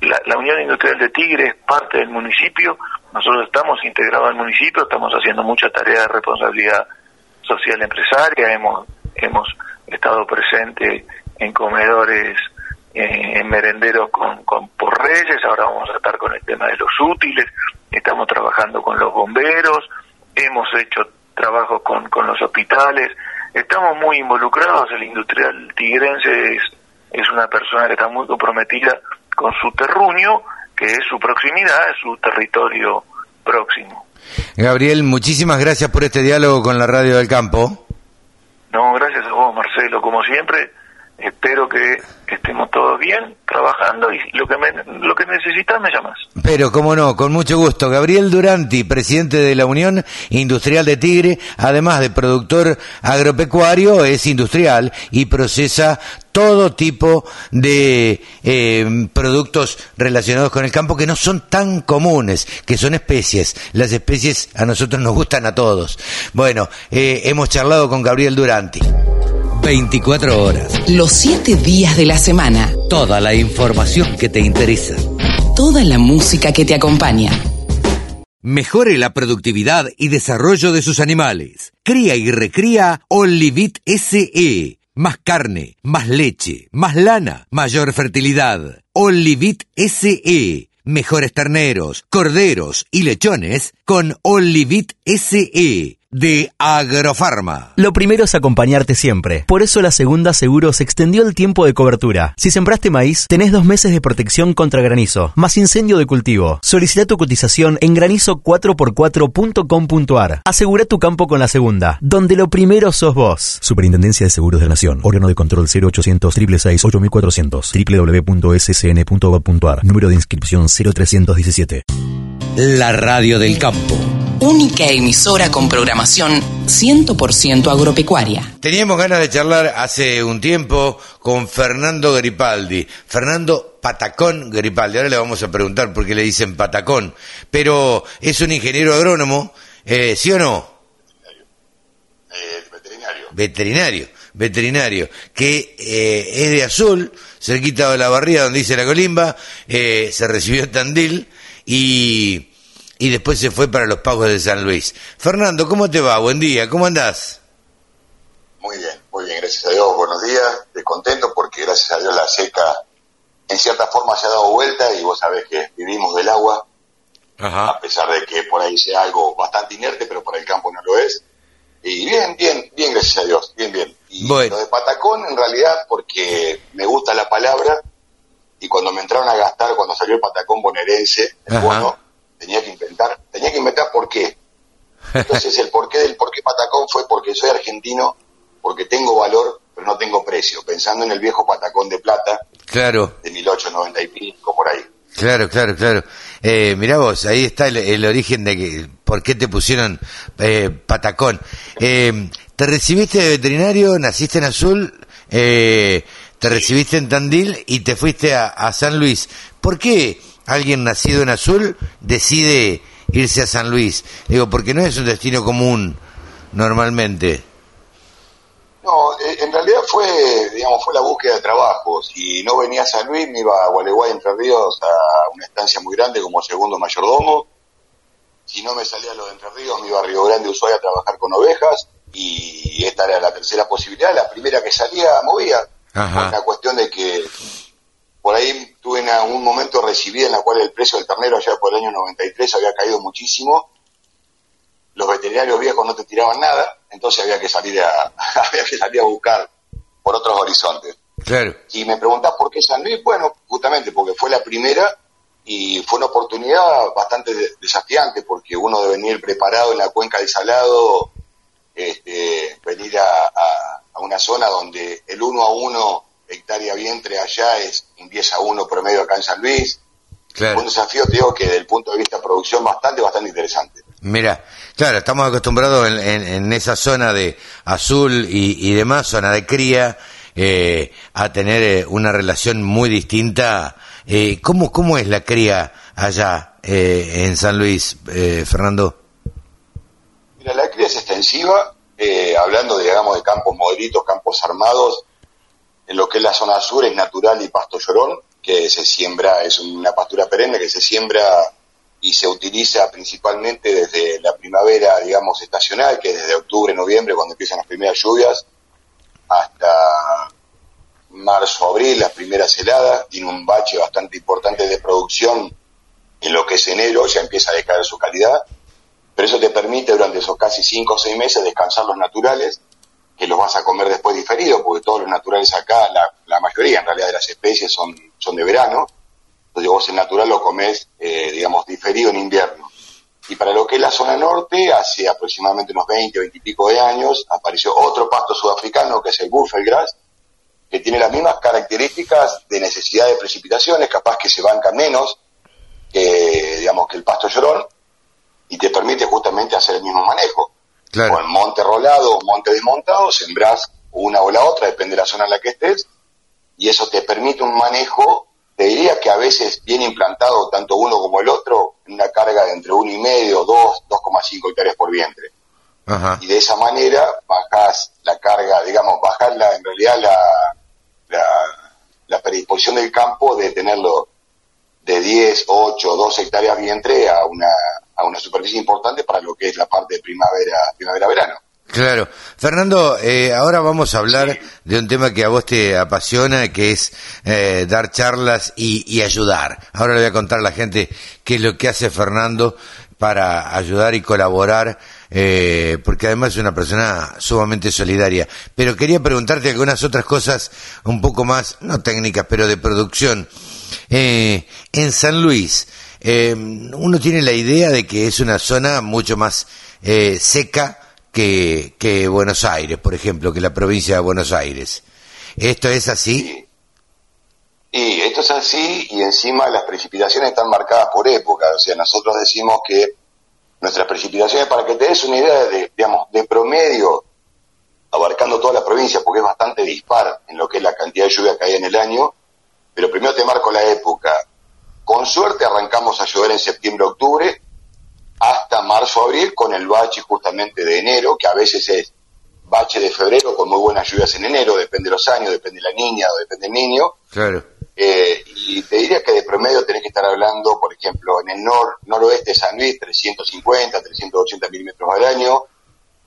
la, la, Unión Industrial de Tigre es parte del municipio, nosotros estamos integrados al municipio, estamos haciendo mucha tarea de responsabilidad social empresaria, hemos hemos estado presentes en comedores en merenderos con, con por Reyes, ahora vamos a estar con el tema de los útiles, estamos trabajando con los bomberos, hemos hecho trabajo con, con los hospitales, estamos muy involucrados, el industrial tigrense es, es una persona que está muy comprometida con su terruño, que es su proximidad, es su territorio próximo. Gabriel, muchísimas gracias por este diálogo con la Radio del Campo. No, gracias a vos, Marcelo, como siempre espero que estemos todos bien trabajando y lo que me, lo que necesitas me llamas. Pero cómo no, con mucho gusto. Gabriel Duranti, presidente de la Unión Industrial de Tigre, además de productor agropecuario, es industrial y procesa todo tipo de eh, productos relacionados con el campo que no son tan comunes, que son especies. Las especies a nosotros nos gustan a todos. Bueno, eh, hemos charlado con Gabriel Duranti. 24 horas. Los 7 días de la semana. Toda la información que te interesa. Toda la música que te acompaña. Mejore la productividad y desarrollo de sus animales. Cría y recría Olivit SE. Más carne, más leche, más lana, mayor fertilidad. Olivit SE. Mejores terneros, corderos y lechones con Olivit SE de Agrofarma. Lo primero es acompañarte siempre. Por eso la segunda seguro se extendió el tiempo de cobertura. Si sembraste maíz, tenés dos meses de protección contra granizo, más incendio de cultivo. Solicita tu cotización en granizo4x4.com.ar. Asegura tu campo con la segunda, donde lo primero sos vos. Superintendencia de Seguros de la Nación. Órgano de control 0800 666 8400 www.ssn.gov.ar. Número de inscripción 0317. La radio del campo. Única emisora con programación 100% agropecuaria. Teníamos ganas de charlar hace un tiempo con Fernando Gripaldi. Fernando Patacón Gripaldi. Ahora le vamos a preguntar por qué le dicen Patacón. Pero es un ingeniero agrónomo, eh, ¿sí o no? Eh, veterinario. Veterinario, veterinario, que eh, es de azul, cerquita de la barría donde dice la colimba, eh, se recibió en Tandil y, y después se fue para los pagos de San Luis. Fernando, ¿cómo te va? Buen día, ¿cómo andás? Muy bien. Muy bien, gracias a Dios, buenos días. Descontento porque gracias a Dios la seca en cierta forma se ha dado vuelta y vos sabés que vivimos del agua, a pesar de que por ahí sea algo bastante inerte, pero por el campo no lo es. Y bien, bien, bien, gracias a Dios, bien, bien. Y lo de Patacón en realidad porque me gusta la palabra y cuando me entraron a gastar, cuando salió el Patacón bonaerense, el bono, tenía que inventar, tenía que inventar por qué. Entonces el porqué del por qué Patacón fue porque soy argentino, porque tengo valor, pero no tengo precio, pensando en el viejo Patacón de plata, Claro. de 1890 y pico, por ahí. Claro, claro, claro. Eh, mirá vos, ahí está el, el origen de que, por qué te pusieron eh, patacón. Eh, ¿Te recibiste de veterinario, naciste en Azul, eh, te recibiste en Tandil y te fuiste a, a San Luis? ¿Por qué alguien nacido en Azul decide irse a San Luis? Digo, porque no es un destino común normalmente. No, eh, en realidad fue, digamos, fue la búsqueda de trabajo. Si no venía a San Luis, me iba a Gualeguay, Entre Ríos, a una estancia muy grande como segundo mayordomo. Si no me salía a lo de Entre Ríos, me iba a Río Grande, Ushuaia, a trabajar con ovejas. Y esta era la tercera posibilidad. La primera que salía, movía. Fue una cuestión de que por ahí tuve una- un momento recibida en la cual el precio del ternero allá por el año 93 había caído muchísimo. Los veterinarios viejos no te tiraban nada, entonces había que salir a, había que salir a buscar por otros horizontes. Claro. Y me preguntás por qué San Luis, bueno, justamente porque fue la primera y fue una oportunidad bastante de- desafiante porque uno de venir preparado en la cuenca del Salado, este, venir a, a- a una zona donde el uno a uno hectárea vientre allá es un 10 a 1 promedio acá en San Luis. Claro. Un desafío, te digo, que desde el punto de vista de producción bastante, bastante interesante. Mira, claro, estamos acostumbrados en, en- en esa zona de azul y, y demás, zona de cría, eh, a tener eh, una relación muy distinta. Eh, ¿cómo, ¿Cómo es la cría allá eh, en San Luis, eh, Fernando? Mira, la cría es extensiva, hablando, digamos, de campos modelitos, campos armados, en lo que es la zona sur es natural y pasto llorón, que se siembra, es una pastura perenne que se siembra y se utiliza principalmente desde la primavera, digamos, estacional, que es desde octubre, noviembre, cuando empiezan las primeras lluvias, hasta marzo, abril, las primeras heladas, tiene un bache bastante importante de producción en lo que es enero, ya empieza a decaer su calidad, pero eso te permite durante esos casi cinco o seis meses descansar los naturales, que los vas a comer después diferido, porque todos los naturales acá, la, mayoría en realidad de las especies son, son de verano, entonces vos el natural lo comés, eh, digamos, diferido en invierno. Y para lo que es la zona norte, hace aproximadamente unos 20, 20 y pico de años, apareció otro pasto sudafricano, que es el buffelgrass, que tiene las mismas características de necesidad de precipitaciones, capaz que se banca menos que, digamos, que el pasto llorón, y te permite justamente hacer el mismo manejo. Claro. Con monte rolado o monte desmontado, sembrás una o la otra, depende de la zona en la que estés, y eso te permite un manejo, te diría que a veces bien implantado, tanto uno como el otro, en una carga de entre uno y medio, dos, 2,5 hectáreas por vientre. Ajá. Y de esa manera bajás la carga, digamos, bajás la, en realidad la, la, la predisposición del campo de tenerlo de 10, 8, 12 hectáreas vientre a una, a una superficie importante para lo que es la parte de primavera, primavera-verano. Claro. Fernando, eh, ahora vamos a hablar de un tema que a vos te apasiona, que es eh, dar charlas y, y ayudar. Ahora le voy a contar a la gente qué es lo que hace Fernando para ayudar y colaborar, eh, porque además es una persona sumamente solidaria. Pero quería preguntarte algunas otras cosas un poco más, no técnicas, pero de producción. Eh, en San Luis, eh, uno tiene la idea de que es una zona mucho más eh, seca que, Buenos Aires, por ejemplo, que la provincia de Buenos Aires. ¿Esto es así? Y esto es así y encima las precipitaciones están marcadas por época. O sea, nosotros decimos que nuestras precipitaciones, para que te des una idea de, digamos, de promedio, abarcando toda la provincia, porque es bastante dispar en lo que es la cantidad de lluvia que hay en el año, pero primero te marco la época. Con suerte arrancamos a llover en septiembre-octubre hasta marzo-abril con el bache justamente de enero, que a veces es bache de febrero con muy buenas lluvias en enero, depende de los años, depende de la niña o depende del niño. Claro. Eh, y te diría que de promedio tenés que estar hablando, por ejemplo, en el nor noroeste de San Luis, 350, 380 milímetros al año,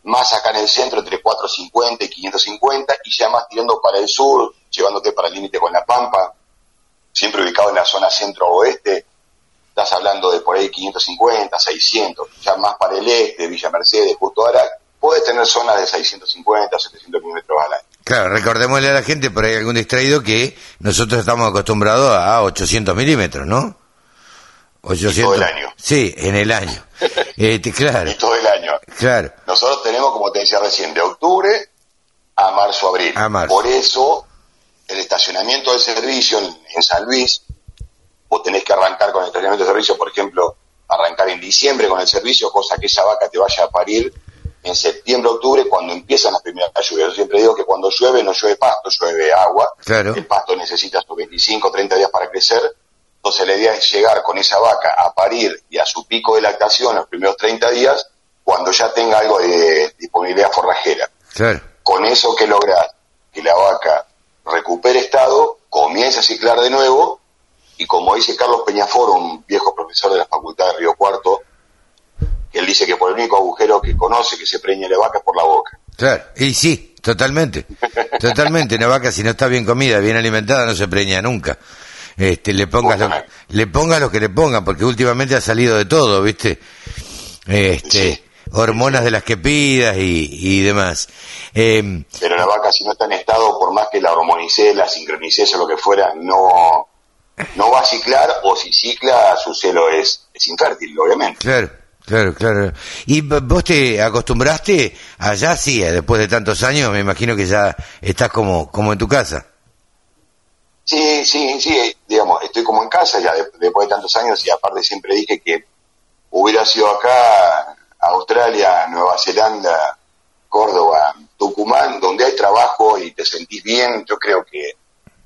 más acá en el centro entre 450 y 550 y ya más tirando para el sur, llevándote para el límite con La Pampa, siempre ubicado en la zona centro-oeste, estás hablando de por ahí 550, 600, ya más para el este, Villa Mercedes, justo ahora, puedes tener zonas de 650, 700 kilómetros al año. Claro, recordémosle a la gente, por ahí algún distraído, que nosotros estamos acostumbrados a 800 milímetros, ¿no? 800. todo el año. Sí, en el año. Este, claro. Y todo el año. Claro. Nosotros tenemos, como te decía recién, de octubre a marzo, abril. A marzo. Por eso, el estacionamiento del servicio en, en San Luis, vos tenés que arrancar con el estacionamiento del servicio, por ejemplo, arrancar en diciembre con el servicio, cosa que esa vaca te vaya a parir en septiembre, octubre, cuando empiezan las primeras lluvias. Yo siempre digo que cuando llueve no llueve pasto, llueve agua. Claro. El pasto necesita sus 25, 30 días para crecer. Entonces la idea es llegar con esa vaca a parir y a su pico de lactación los primeros 30 días cuando ya tenga algo de disponibilidad forrajera. Claro. Con eso que logras que la vaca recupere estado, comience a ciclar de nuevo y como dice Carlos Peñaforo, un viejo profesor de la Facultad de Río Cuarto, él dice que por el único agujero que conoce que se preñe la vaca es por la boca. Claro, y sí, totalmente. Totalmente. Una vaca, si no está bien comida, bien alimentada, no se preña nunca. Este, le pongas lo, le pongas lo que le pongan, porque últimamente ha salido de todo, ¿viste? Este, hormonas de las que pidas y, y demás. Eh, Pero la vaca, si no está en estado, por más que la hormonices, la sincronices o lo que fuera, no, no va a ciclar, o si cicla, su celo es, es infértil, obviamente. claro, claro, claro. ¿Y vos te acostumbraste allá, sí, eh, después de tantos años? Me imagino que ya estás como, como en tu casa. Sí, sí, sí, digamos, estoy como en casa ya de- después de tantos años y aparte siempre dije que hubiera sido acá, Australia, Nueva Zelanda, Córdoba, Tucumán, donde hay trabajo y te sentís bien, yo creo que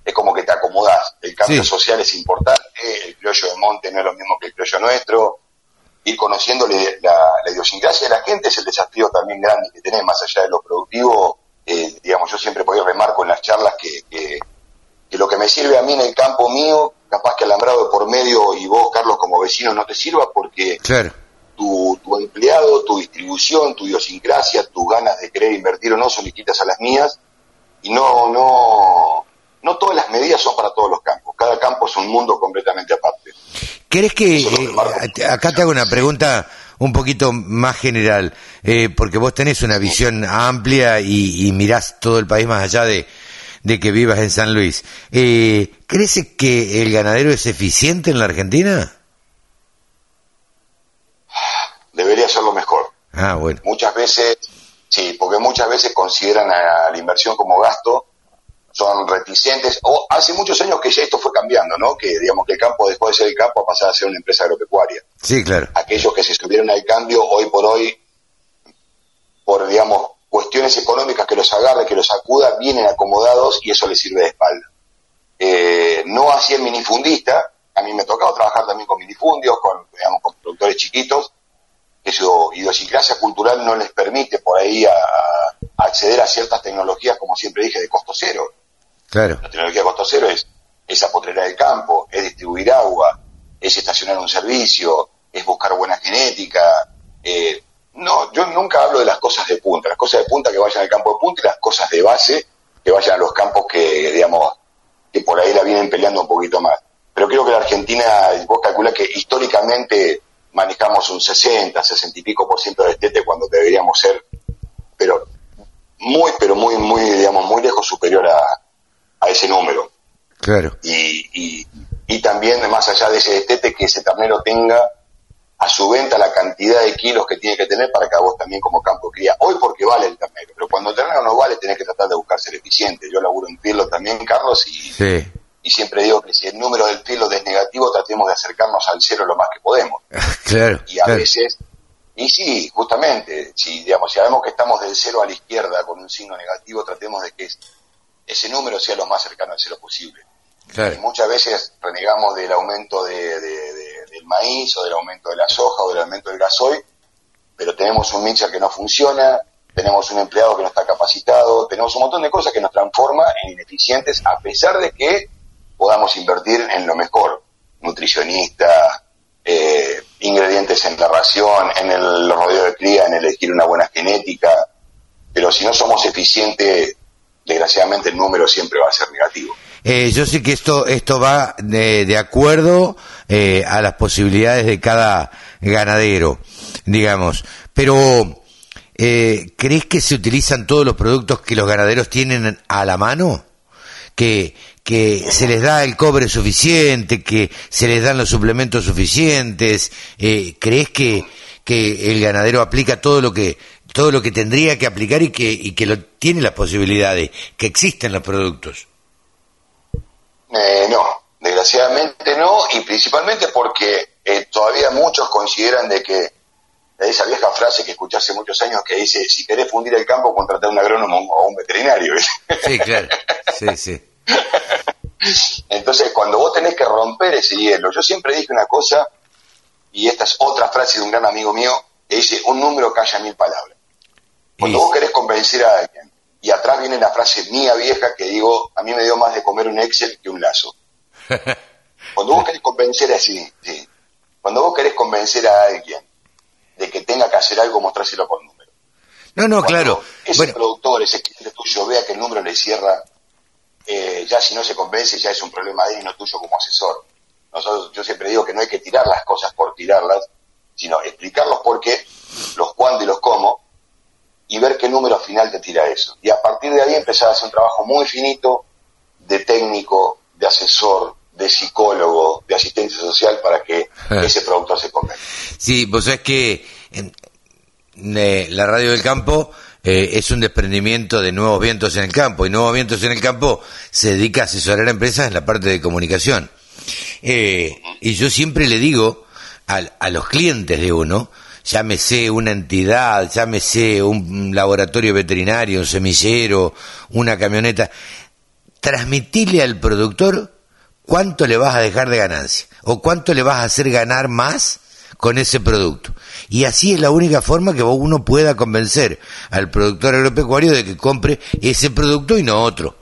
es como que te acomodás. El cambio Sí. social es importante, el criollo de monte no es lo mismo que el criollo nuestro, ir conociéndole la, la idiosincrasia de la gente es el desafío también grande que tenés, más allá de lo productivo, eh, digamos, yo siempre por ahí remarco en las charlas que, que, que lo que me sirve a mí en el campo mío, capaz que alambrado de por medio y vos, Carlos, como vecino, no te sirva porque Claro. Tu, tu empleado, tu distribución, tu idiosincrasia, tus ganas de querer invertir o no son distintas a las mías y no, no, no todas las medidas son para todos los campos. Cada campo es un mundo completamente aparte. ¿Crees que, eh, acá te hago una pregunta un poquito más general, eh, porque vos tenés una visión amplia y, y mirás todo el país más allá de, de que vivas en San Luis. Eh, ¿Crees que el ganadero es eficiente en la Argentina? Debería ser lo mejor. Ah, bueno. Muchas veces, sí, porque muchas veces consideran a la inversión como gasto, son reticentes, o hace muchos años que ya esto fue cambiando, ¿no? Que digamos que el campo dejó de ser el campo a pasar a ser una empresa agropecuaria. Sí, claro. Aquellos que se subieron al cambio hoy por hoy, por digamos cuestiones económicas que los agarre, que los acuda, vienen acomodados y eso les sirve de espalda. Eh, no así el minifundista, a mí me ha tocado trabajar también con minifundios, con, digamos, con productores chiquitos, su idiosincrasia cultural no les permite por ahí a- a acceder a ciertas tecnologías, como siempre dije, de costo cero. Claro. La tecnología de costo cero es esa potrera del campo, es distribuir agua, es estacionar un servicio, es buscar buena genética. eh, no, yo nunca hablo de las cosas de punta, las cosas de punta que vayan al campo de punta y las cosas de base que vayan a los campos que, digamos, que por ahí la vienen peleando un poquito más. Pero creo que la Argentina, vos calculás que históricamente manejamos un 60, 60 y pico por ciento de destete cuando deberíamos ser, pero muy, pero muy, muy, digamos, muy lejos superior a, a ese número. Claro. Y, y, y también, más allá de ese destete, que ese ternero tenga a su venta la cantidad de kilos que tiene que tener para que a vos también como campo cría. Hoy porque vale el ternero, pero cuando el ternero no vale tenés que tratar de buscar ser eficiente. Yo laburo en Pirlo también, Carlos, y, Sí. Y siempre digo que si el número del Pirlo es negativo, tratemos de acercarnos al cero lo más que podemos. Claro. Y a claro. veces, y sí, justamente, si digamos, si sabemos que estamos del cero a la izquierda con un signo negativo, tratemos de que es- ese número sea lo más cercano al cero posible. Y muchas veces renegamos del aumento de, de- de- del maíz o del aumento de la soja o del aumento del gasoil, pero tenemos un mixer que no funciona, tenemos un empleado que no está capacitado, tenemos un montón de cosas que nos transforma en ineficientes a pesar de que podamos invertir en lo mejor, nutricionista, eh, ingredientes en la ración, en el, los rodeos de cría, en elegir una buena genética, pero si no somos eficientes, desgraciadamente el número siempre va a ser negativo. Eh, yo sé que esto, esto va de, de acuerdo eh, a las posibilidades de cada ganadero, digamos. Pero, eh, ¿crees que se utilizan todos los productos que los ganaderos tienen a la mano? Que, que se les da el cobre suficiente, que se les dan los suplementos suficientes. Eh, ¿Crees que, que el ganadero aplica todo lo que todo lo que tendría que aplicar y que, y que lo, tiene las posibilidades, que existen los productos? Eh, no, desgraciadamente no, y principalmente porque eh, todavía muchos consideran de que esa vieja frase que escuché hace muchos años que dice, si querés fundir el campo, contratar a un agrónomo o un veterinario. Sí, claro, sí, sí. Entonces, cuando vos tenés que romper ese hielo, yo siempre dije una cosa, y esta es otra frase de un gran amigo mío, que dice, un número calla mil palabras. Cuando vos querés convencer a alguien, y atrás viene la frase mía vieja que digo, a mí me dio más de comer un Excel que un lazo. Cuando vos querés convencer así, sí, cuando vos querés convencer a alguien de que tenga que hacer algo, mostrárselo con número. No, no, Cuando claro. Ese Bueno, productor, ese cliente tuyo, vea que el número le cierra, eh, ya si no se convence, ya es un problema de él y no tuyo como asesor. Nosotros, yo siempre digo que no hay que tirar las cosas por tirarlas, sino explicar los por qué, los cuándo y los cómo, y ver qué número final te tira eso. Y a partir de ahí empezar a hacer un trabajo muy finito de técnico, de asesor, de psicólogo, de asistencia social para que ese productor se convenza. Sí, vos sabés que en- eh, la radio del campo eh, es un desprendimiento de nuevos vientos en el campo y nuevos vientos en el campo se dedica a asesorar a empresas en la parte de comunicación. Eh, y yo siempre le digo al- a, los clientes de uno, llámese una entidad, llámese un laboratorio veterinario, un semillero, una camioneta, transmitirle al productor cuánto le vas a dejar de ganancia o cuánto le vas a hacer ganar más con ese producto. Y así es la única forma que uno pueda convencer al productor agropecuario de que compre ese producto y no otro.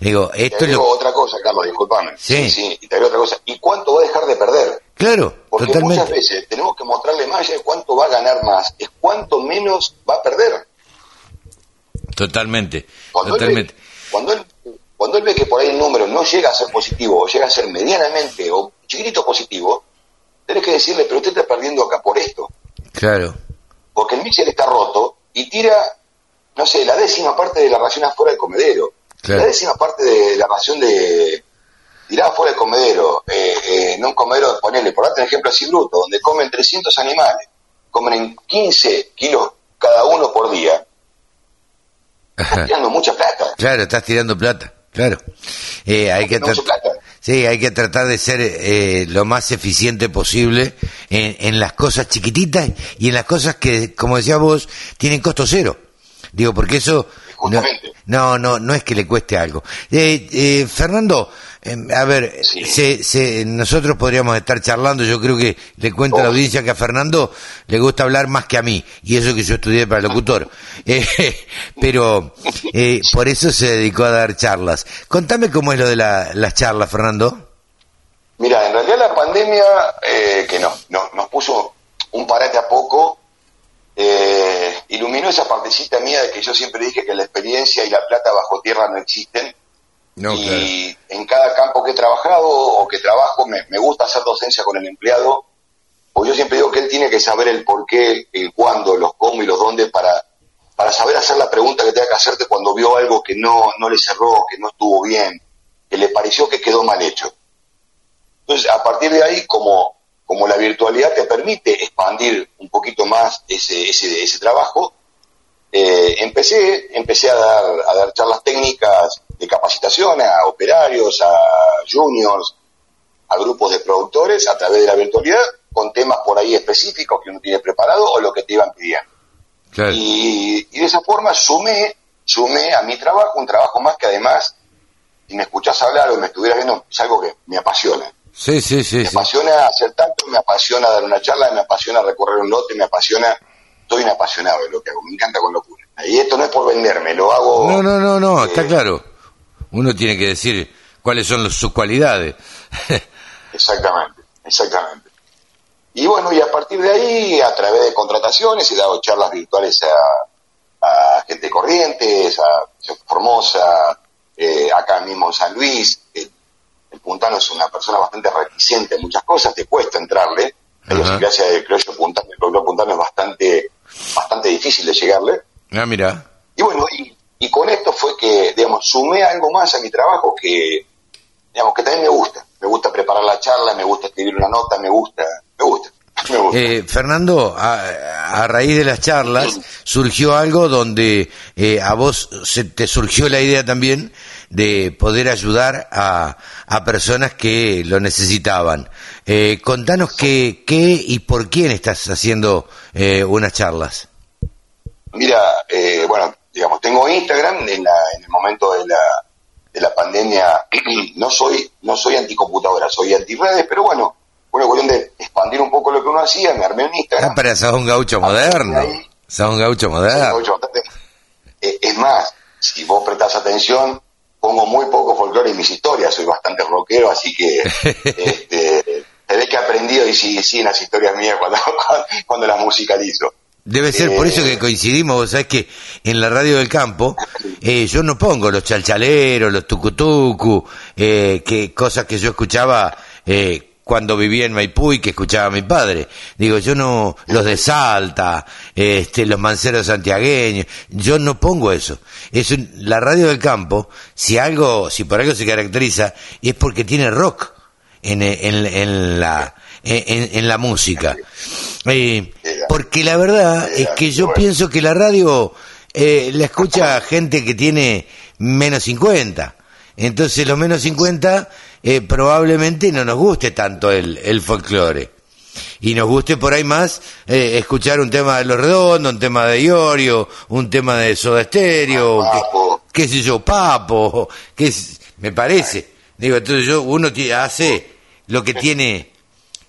Digo, Te esto es agrego lo... otra cosa, Carlos, disculpame. Sí. sí, y te agrego otra cosa. ¿Y cuánto va a dejar de perder? Claro, Porque muchas veces tenemos que mostrarle más de cuánto va a ganar más, es cuánto menos va a perder. Totalmente, Cuando él, totalmente. ve, cuando, él, cuando él ve que por ahí el número no llega a ser positivo, o llega a ser medianamente o chiquitito positivo, tenés que decirle, pero usted está perdiendo acá por esto. Claro. Porque el mixer está roto y tira, no sé, la décima parte de la ración afuera del comedero. Claro. La décima parte de la ración de tirada fuera del comedero. Eh, eh, no un comedero, ponele, por darte un ejemplo así bruto, donde comen 300 animales, comen en 15 kilos cada uno por día, Ajá. tirando mucha plata. Claro, estás tirando plata, claro. Eh, hay que mucha plata. Sí, hay que tratar de ser eh, lo más eficiente posible en, en las cosas chiquititas y en las cosas que, como decía vos, tienen costo cero. Digo, porque eso no, no, no, no es que le cueste algo. Eh, eh, Fernando, a ver, se, se- nosotros podríamos estar charlando, yo creo que le cuento a la audiencia que a Fernando le gusta hablar más que a mí, y eso que yo estudié para locutor. Eh, pero eh, por eso se dedicó a dar charlas. Contame cómo es lo de la- las charlas, Fernando. Mira, en realidad la pandemia, eh, que no, no, nos puso un parate a poco, eh, iluminó esa partecita mía de que yo siempre dije que la experiencia y la plata bajo tierra no existen. No, y en cada campo que he trabajado o que trabajo me, me gusta hacer docencia con el empleado, porque yo siempre digo que él tiene que saber el por qué, el cuándo, los cómo y los dónde para, para saber hacer la pregunta que tenga que hacerte cuando vio algo que no, no le cerró, que no estuvo bien, que le pareció que quedó mal hecho. Entonces, a partir de ahí, como, como la virtualidad te permite expandir un poquito más ese, ese, ese trabajo, eh, empecé, empecé a dar, a dar charlas técnicas de capacitación a operarios, a juniors, a grupos de productores a través de la virtualidad, con temas por ahí específicos que uno tiene preparado o lo que te iban pidiendo. Y, y de esa forma sumé, sumé a mi trabajo un trabajo más que además, si me escuchás hablar o me estuvieras viendo, es algo que me apasiona. Sí, sí, sí. Me sí. apasiona hacer tanto, me apasiona dar una charla, me apasiona recorrer un lote, me apasiona, soy un apasionado de lo que hago, me encanta con locura. Y esto no es por venderme, lo hago No, no, no, no, está claro. Uno tiene que decir cuáles son los- sus cualidades. exactamente, exactamente. Y bueno, y a partir de ahí, a través de contrataciones, he dado charlas virtuales a, a gente corrientes, a Formosa, eh, acá mismo en San Luis. El, el puntano es una persona bastante reticente en muchas cosas, te cuesta entrarle. La idiosincrasia del criollo puntano, el puntano es bastante, bastante difícil de llegarle. Ah, mira. Y bueno, y, y con esto fue que, digamos, sumé algo más a mi trabajo que, digamos, que también me gusta. Me gusta preparar la charla, me gusta escribir una nota, me gusta, me gusta. Me gusta. Eh, Fernando, a, a raíz de las charlas surgió algo donde eh, a vos se te surgió la idea también de poder ayudar a, a personas que lo necesitaban. Eh, contanos qué, qué y por quién estás haciendo eh, unas charlas. Mira, eh, digamos, tengo Instagram en, la, en el momento de la, de la pandemia. no soy no soy anticomputadora, soy antirredes, pero bueno, una cuestión de expandir un poco lo que uno hacía, me armé un Instagram. Ah, pero sos un gaucho moderno. Sos un gaucho moderno. Eh, es más, si vos prestás atención, pongo muy poco folclore en mis historias, soy bastante rockero, así que este, se ve que he aprendido y sí, sí, en las historias mías cuando, cuando las musicalizo. Debe ser por eso Eh, que coincidimos, vos sabés que en la radio del campo eh, yo no pongo los chalchaleros, los tucutucu, eh, que cosas que yo escuchaba eh, cuando vivía en Maipú y que escuchaba mi padre. Digo, yo no, los de Salta, este, los manceros santiagueños, yo no pongo eso. Es un- la radio del campo, si algo, si por algo se caracteriza, es porque tiene rock en, en, en la, en, en la música. Eh, porque la verdad es que yo pienso que la radio eh, la escucha gente que tiene menos 50. Entonces los menos 50 eh, probablemente no nos guste tanto el, el folclore. Y nos guste por ahí más eh, escuchar un tema de Los Redondos, un tema de Iorio, un tema de Soda Stereo, qué, qué sé yo, Papo, que me parece. Digo, entonces yo, uno hace lo que tiene,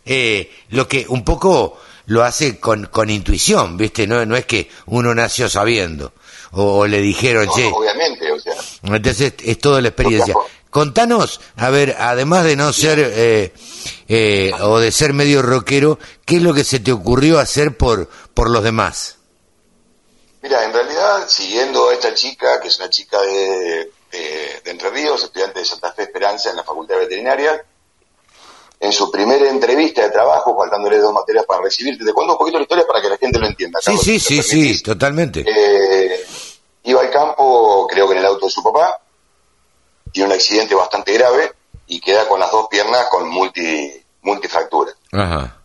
eh, lo que un poco lo hace con, con intuición, ¿viste? No, no es que uno nació sabiendo o, o le dijeron, No, che, obviamente, o sea, entonces es toda la experiencia. Contanos, a ver, además de no ser eh, eh, o de ser medio rockero, ¿qué es lo que se te ocurrió hacer por por los demás? Mira, en realidad, siguiendo a esta chica, que es una chica de, de- de Entre Ríos, estudiante de Santa Fe Esperanza en la Facultad de Veterinaria, en su primera entrevista de trabajo, faltándole dos materias para recibirte, te cuento un poquito la historia para que la gente lo entienda. Sí, Carlos, sí, sí, permitís. sí, totalmente. Eh, iba al campo, creo que en el auto de su papá, tiene un accidente bastante grave y queda con las dos piernas con multi, multifracturas. Ajá.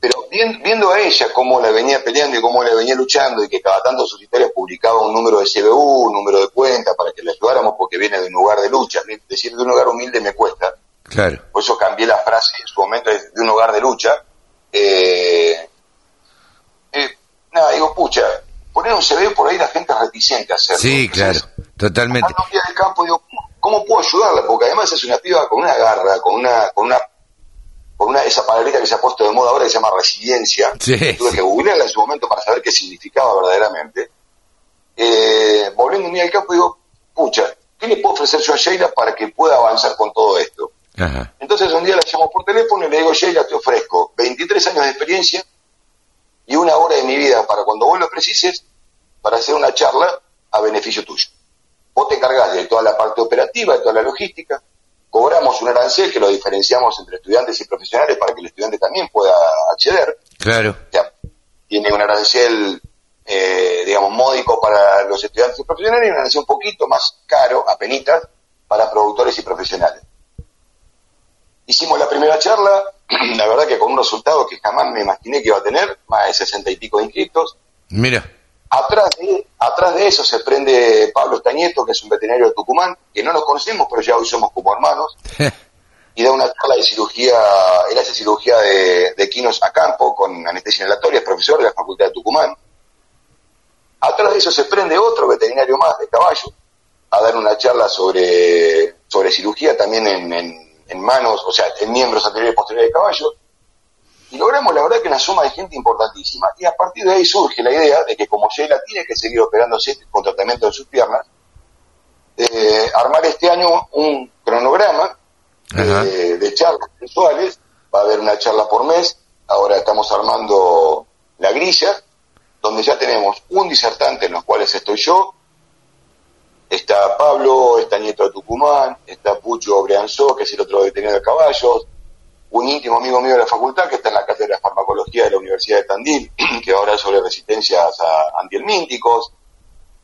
Pero vien- viendo a ella cómo la venía peleando y cómo la venía luchando y que cada tanto sus historias publicaba un número de CBU, un número de cuenta para que le ayudáramos porque viene de un lugar de lucha. Decir de un lugar humilde me cuesta. Claro. Por eso cambié la frase en su momento de de un hogar de lucha. Eh, eh, nada, digo, pucha, poner un CBU por ahí la gente hacerlo. Sí, claro, totalmente. Fui al campo digo, ¿cómo, cómo puedo ayudarla? Porque además es una piba con una garra, con una, con una, con una esa palabrita que se ha puesto de moda ahora que se llama resiliencia. Sí, Tuve que googlearla en su momento para saber qué significaba verdaderamente. Eh, volviendo un día al campo digo, pucha, ¿qué le puedo ofrecer yo a Sheila para que pueda avanzar con todo esto? Ajá. Entonces un día la llamo por teléfono y le digo, Sheila, te ofrezco 23 años de experiencia y una hora de mi vida para cuando vos lo precises, para hacer una charla a beneficio tuyo. Vos te encargás de toda la parte operativa, de toda la logística, cobramos un arancel que lo diferenciamos entre estudiantes y profesionales para que el estudiante también pueda acceder. Claro. Tiene un arancel, eh, digamos, módico para los estudiantes y profesionales y un arancel un poquito más caro, apenitas, para productores y profesionales. Hicimos la primera charla, la verdad que con un resultado que jamás me imaginé que iba a tener, más de sesenta y pico de inscritos. Mira. Atrás de, atrás de eso se prende Pablo Estañeto, que es un veterinario de Tucumán, que no nos conocemos, pero ya hoy somos como hermanos, y da una charla de cirugía, él hace cirugía de, de quinos a campo, con anestesia inhalatoria, es profesor de la Facultad de Tucumán. Atrás de eso se prende otro veterinario más de caballo, a dar una charla sobre, sobre cirugía también en, en, en manos, o sea, en miembros anteriores y posteriores de caballo. Y logramos, la verdad, que una suma de gente importantísima. Y a partir de ahí surge la idea de que como Sheila tiene que seguir operándose con tratamiento de sus piernas, eh, armar este año un cronograma de, de charlas mensuales. Va a haber una charla por mes ahora estamos armando la grilla, donde ya tenemos un disertante en los cuales estoy yo, está Pablo, está Nieto de Tucumán, está Pucho Brianzó, que es el otro detenido de caballos, un íntimo amigo mío de la facultad que está en la cátedra de farmacología de la Universidad de Tandil, que ahora es sobre resistencias a antihelmínticos,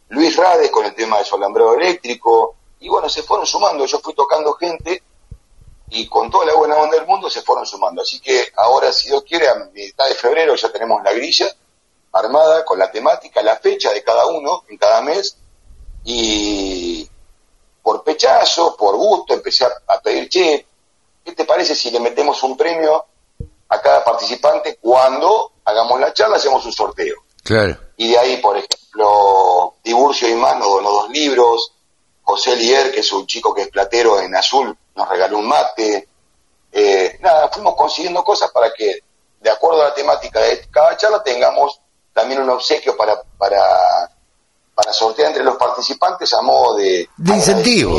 Luis Rades con el tema del solambrado eléctrico, y bueno, se fueron sumando, yo fui tocando gente y con toda la buena onda del mundo se fueron sumando. Así que ahora, si Dios quiere, a mitad de febrero ya tenemos la grilla armada con la temática, la fecha de cada uno en cada mes. Y por pechazo, por gusto, empecé a, pedir, che, ¿qué te parece si le metemos un premio a cada participante cuando hagamos la charla, hacemos un sorteo? Claro. Y de ahí, por ejemplo, Tiburcio y Mano donó dos libros, José Lier, que es un chico que es platero en azul, nos regaló un mate. Eh, nada, fuimos consiguiendo cosas para que, de acuerdo a la temática de cada charla, tengamos también un obsequio para, para, para sortear entre los participantes a modo de... De incentivo.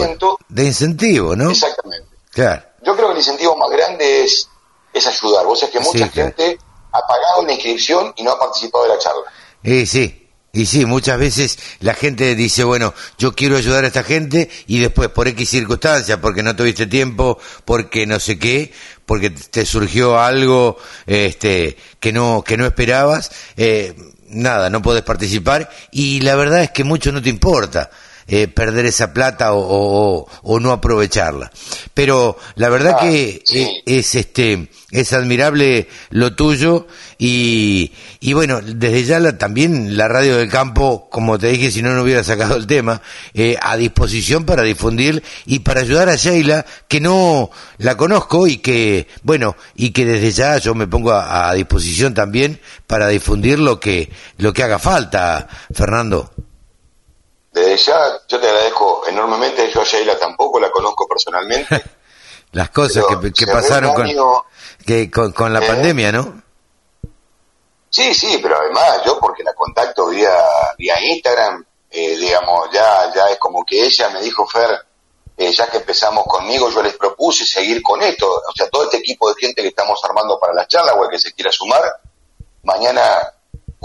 De incentivo, ¿no? Exactamente. Claro. Yo creo que el incentivo más grande es, es ayudar. Vos es que mucha gente ha pagado una inscripción y no ha participado de la charla. Eh, sí, y sí, muchas veces la gente dice, bueno, yo quiero ayudar a esta gente y después por X circunstancias, porque no tuviste tiempo, porque no sé qué, porque te surgió algo este, que, no, que no esperabas, eh, nada, no podés participar y la verdad es que mucho no te importa. Eh, perder esa plata o, o, no aprovecharla. Pero la verdad que eh, es este es admirable lo tuyo y, y bueno, desde ya la, también la radio del campo, como te dije, si no, no hubiera sacado el tema, eh, a disposición para difundir y para ayudar a Sheila, que no la conozco y que, bueno, y que desde ya yo me pongo a, a disposición también para difundir lo que, lo que haga falta, Fernando. Desde ya yo te agradezco enormemente, yo a Sheila tampoco la conozco personalmente. Las cosas que, pasaron con, que, con, la ¿Eh? pandemia, ¿no? Sí, sí, pero además yo porque la contacto vía, vía Instagram, eh, digamos, ya, ya es como que ella me dijo, Fer, eh, ya que empezamos conmigo, yo les propuse seguir con esto. O sea, todo este equipo de gente que estamos armando para las charlas o el que se quiera sumar, mañana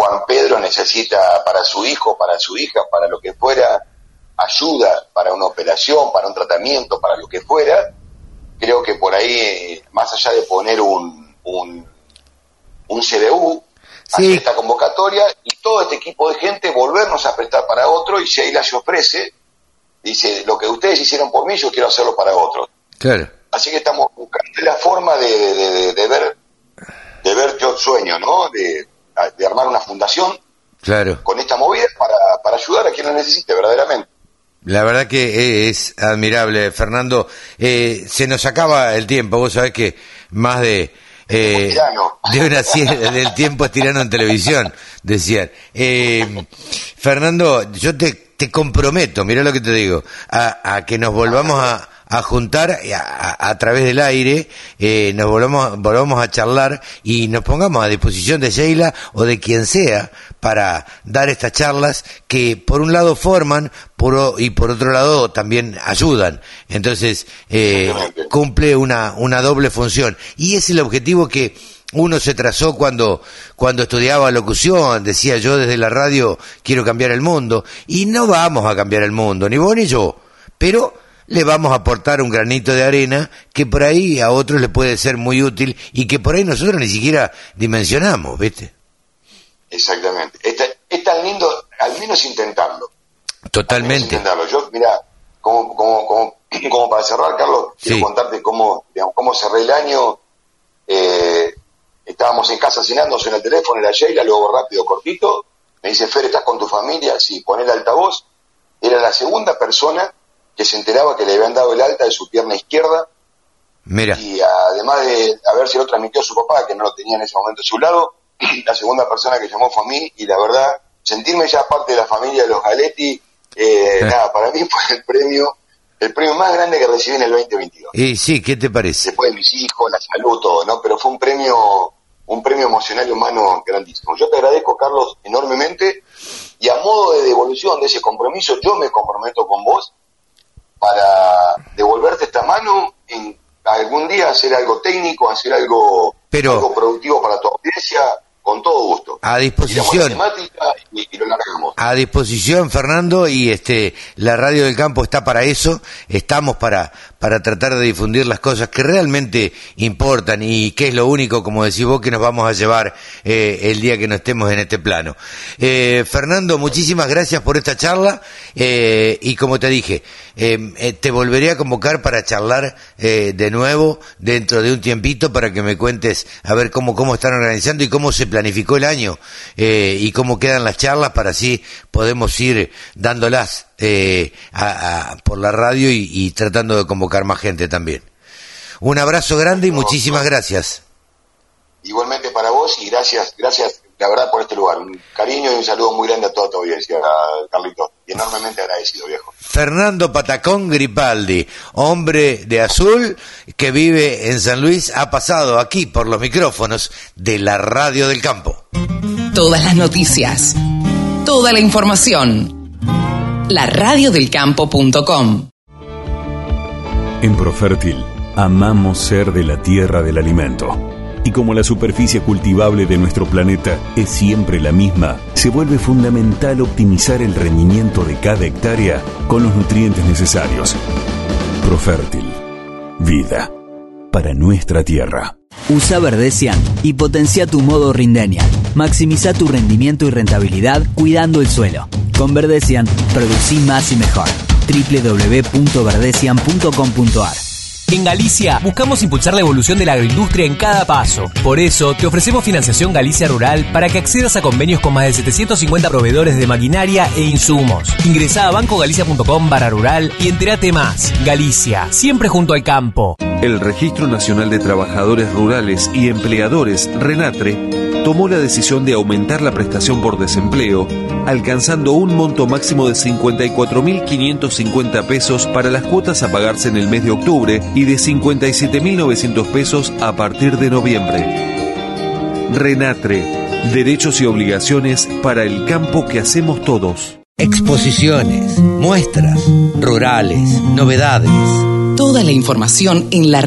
Juan Pedro necesita para su hijo, para su hija, para lo que fuera, ayuda para una operación, para un tratamiento, para lo que fuera, creo que por ahí, más allá de poner un, un, un CDU, hacer esta convocatoria y todo este equipo de gente volvernos a prestar para otro y Sheila se ofrece, dice, lo que ustedes hicieron por mí, yo quiero hacerlo para otros. Claro. Así que estamos buscando la forma de, de, de ver, de ver yo sueño, ¿no? De, de armar una fundación claro. con esta movida para, para ayudar a quien lo necesite verdaderamente. La verdad que es admirable, Fernando. Eh, se nos acaba el tiempo, vos sabés que más de... Eh, de una del tiempo es tirano en televisión, decían. Eh, Fernando, yo te, te comprometo, mira lo que te digo, a, a que nos volvamos a, a juntar a, través del aire, eh, nos volvamos, volvamos a charlar y nos pongamos a disposición de Sheila o de quien sea para dar estas charlas que por un lado forman por, y por otro lado también ayudan. Entonces, eh, cumple una, una doble función. Y es el objetivo que uno se trazó cuando, cuando estudiaba locución, decía yo desde la radio quiero cambiar el mundo, y no vamos a cambiar el mundo, ni vos ni yo, pero le vamos a aportar un granito de arena que por ahí a otros le puede ser muy útil y que por ahí nosotros ni siquiera dimensionamos, ¿viste? Exactamente. Es, tan lindo, al menos intentarlo. Totalmente. intentarlo. Yo, mira, como, como, como, como, para cerrar, Carlos, quiero contarte cómo, digamos, cómo cerré el año. Eh, estábamos en casa cenando, en el teléfono, era Sheila, luego rápido, cortito. Me dice, Fer, ¿estás con tu familia? Sí, pon el altavoz. Era la segunda persona que se enteraba que le habían dado el alta de su pierna izquierda. Mira. Y además de haber lo transmitió a su papá, que no lo tenía en ese momento a su lado, la segunda persona que llamó fue a mí, y la verdad, sentirme ya parte de la familia de los Galetti, eh, nada, para mí fue el premio, el premio más grande que recibí en el 2022. Y sí, ¿qué te parece? Después de mis hijos, la salud, todo, ¿no? Pero fue un premio, un premio emocional y humano grandísimo. Yo te agradezco, Carlos, enormemente, y a modo de devolución de ese compromiso, yo me comprometo con vos para devolverte esta mano en algún día hacer algo técnico, hacer algo, Pero- algo productivo para tu audiencia, con todo gusto. A disposición. y, y lo largamos. A disposición, Fernando, y este la radio del campo está para eso. Estamos para para tratar de difundir las cosas que realmente importan y que es lo único, como decís vos, que nos vamos a llevar eh, el día que no estemos en este plano. Eh, Fernando, muchísimas gracias por esta charla eh, y como te dije, eh, te volveré a convocar para charlar de nuevo dentro de un tiempito para que me cuentes a ver cómo cómo están organizando y cómo se planificó el año eh, y cómo quedan las charlas para así podemos ir dándolas eh, a- a- por la radio y, y tratando de convocar más gente también. Un abrazo grande y muchísimas gracias. Igualmente para vos y gracias, gracias, la verdad, por este lugar. Un cariño y un saludo muy grande a toda tu audiencia, Carlitos. Y enormemente agradecido, viejo. Fernando Patacón Gripaldi, hombre de azul que vive en San Luis, ha pasado aquí por los micrófonos de la radio del campo. Todas las noticias. Toda la información. La radiodelcampo.com. En Profértil, amamos ser de la tierra del alimento. Y como la superficie cultivable de nuestro planeta es siempre la misma, se vuelve fundamental optimizar el rendimiento de cada hectárea con los nutrientes necesarios. Profértil, vida para nuestra tierra. Usa Verdecian y potencia tu modo Rindenia. Maximiza tu rendimiento y rentabilidad cuidando el suelo. Con Verdecian, producí más y mejor. www.verdecian.com.ar En Galicia buscamos impulsar la evolución de la agroindustria en cada paso. Por eso te ofrecemos financiación Galicia Rural para que accedas a convenios con más de 750 proveedores de maquinaria e insumos. Ingresá a bancogalicia.com barra rural y entérate más. Galicia, siempre junto al campo. El Registro Nacional de Trabajadores Rurales y Empleadores, RENATRE, tomó la decisión de aumentar la prestación por desempleo, alcanzando un monto máximo de 54.550 pesos para las cuotas a pagarse en el mes de octubre y de 57.900 pesos a partir de noviembre. RENATRE, derechos y obligaciones para el campo que hacemos todos. Exposiciones, muestras, rurales, novedades. Toda la información en la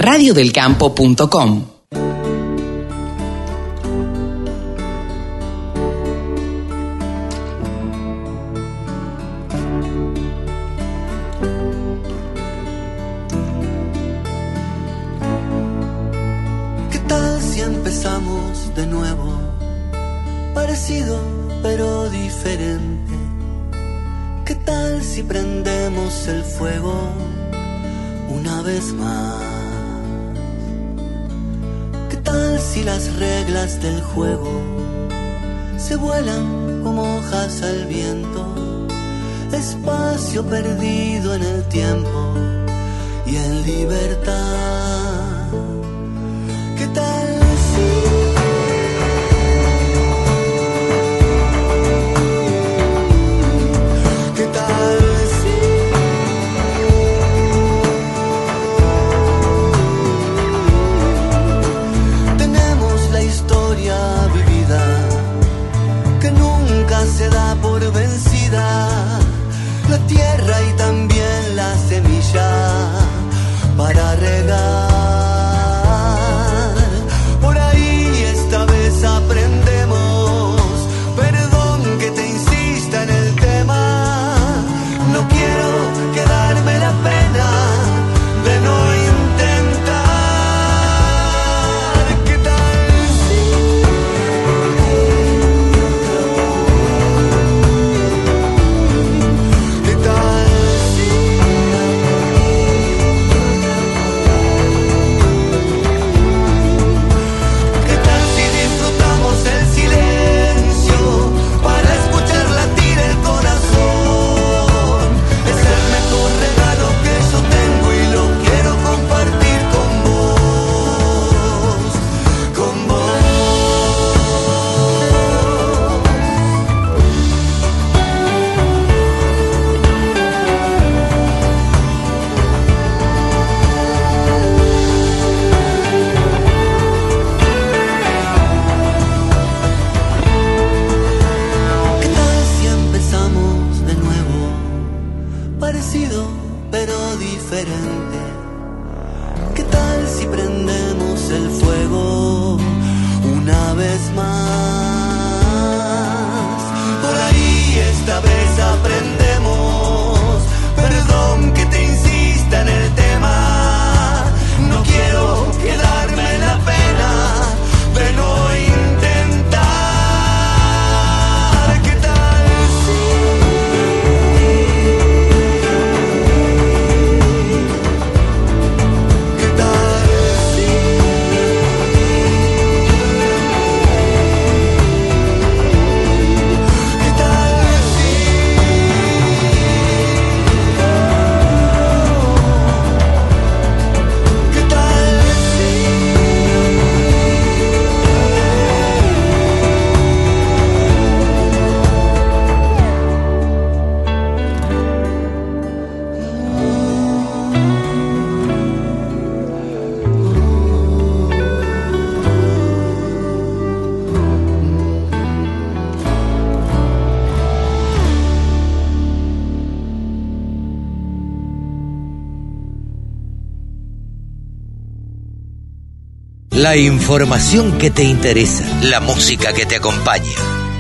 La información que te interesa, la música que te acompaña.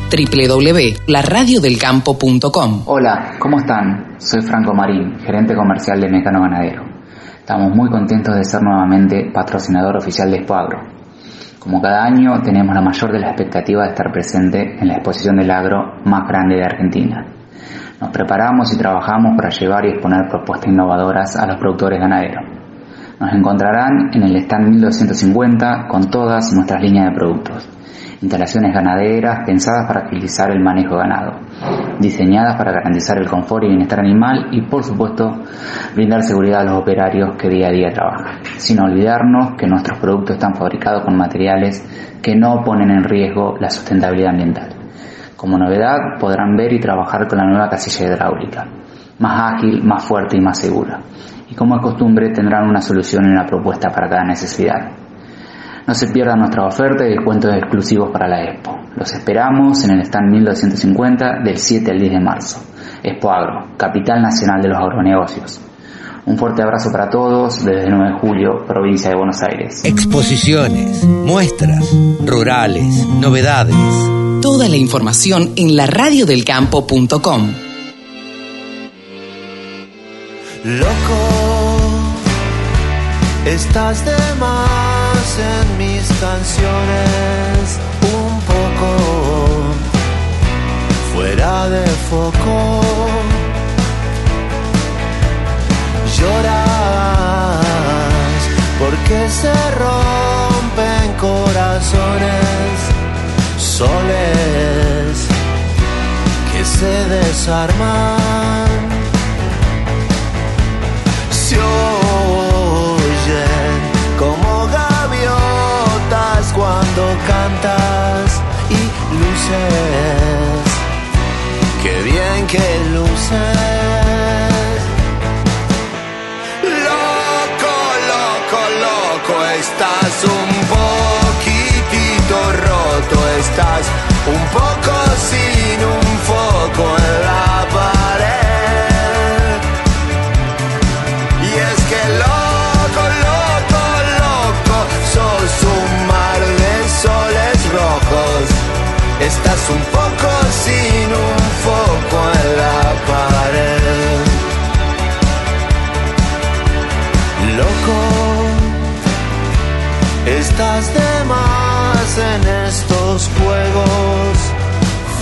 www.laradiodelcampo.com Hola, ¿cómo están? Soy Franco Marín, gerente comercial de Mecano Ganadero. Estamos muy contentos de ser nuevamente patrocinador oficial de Expoagro. Como cada año, tenemos la mayor de las expectativas de estar presente en la exposición del agro más grande de Argentina. Nos preparamos y trabajamos para llevar y exponer propuestas innovadoras a los productores ganaderos. Nos encontrarán en el stand 1250 con todas nuestras líneas de productos. Instalaciones ganaderas pensadas para agilizar el manejo ganado, diseñadas para garantizar el confort y bienestar animal y por supuesto brindar seguridad a los operarios que día a día trabajan, sin olvidarnos que nuestros productos están fabricados con materiales que no ponen en riesgo la sustentabilidad ambiental. Como novedad podrán ver y trabajar con la nueva casilla hidráulica, más ágil, más fuerte y más segura. Y como es costumbre tendrán una solución y una propuesta para cada necesidad. No se pierdan nuestra oferta y descuentos exclusivos para la Expo. Los esperamos en el stand 1250 del 7 al 10 de marzo. Expo Agro, capital nacional de los agronegocios. Un fuerte abrazo para todos desde el 9 de julio, provincia de Buenos Aires. Exposiciones, muestras, rurales, novedades. Toda la información en laradiodelcampo.com. Loco, estás de más en mis canciones, un poco fuera de foco. Lloras porque se rompen corazones, soles que se desarman. se cuando cantas y luces. Qué bien que luces. Loco, loco, loco, estás un poquitito roto, estás un poco sin un foco en la Estás un poco sin un foco en la pared. Loco, estás de más en estos juegos,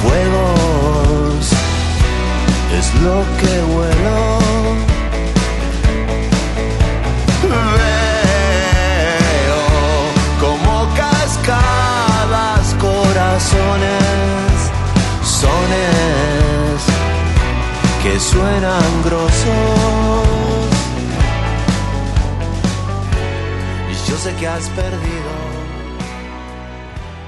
fuegos. Es lo que huelo. Veo como cascadas corazones, que suenan grosos. Y yo sé que has perdido.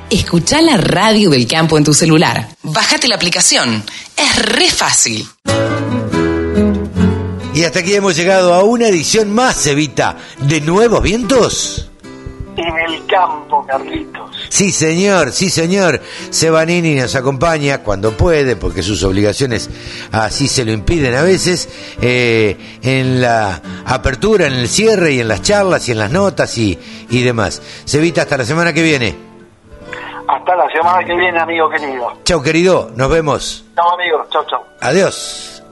Escucha la radio del campo en tu celular. Bájate la aplicación. Es re fácil. Y hasta aquí hemos llegado a una edición más, Evita, de Nuevos Vientos. En el campo, Carlitos. Sí, señor, sí, señor. Sebanini nos acompaña cuando puede, porque sus obligaciones así se lo impiden a veces, eh, en la apertura, en el cierre y en las charlas y en las notas y, y demás. Sevita, hasta la semana que viene. Hasta la semana que viene, amigo querido. Chau, querido, nos vemos. Chao, amigos. Chao, chao. Adiós.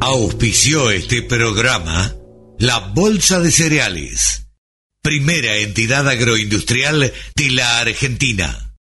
Auspició este programa la Bolsa de Cereales, primera entidad agroindustrial de la Argentina.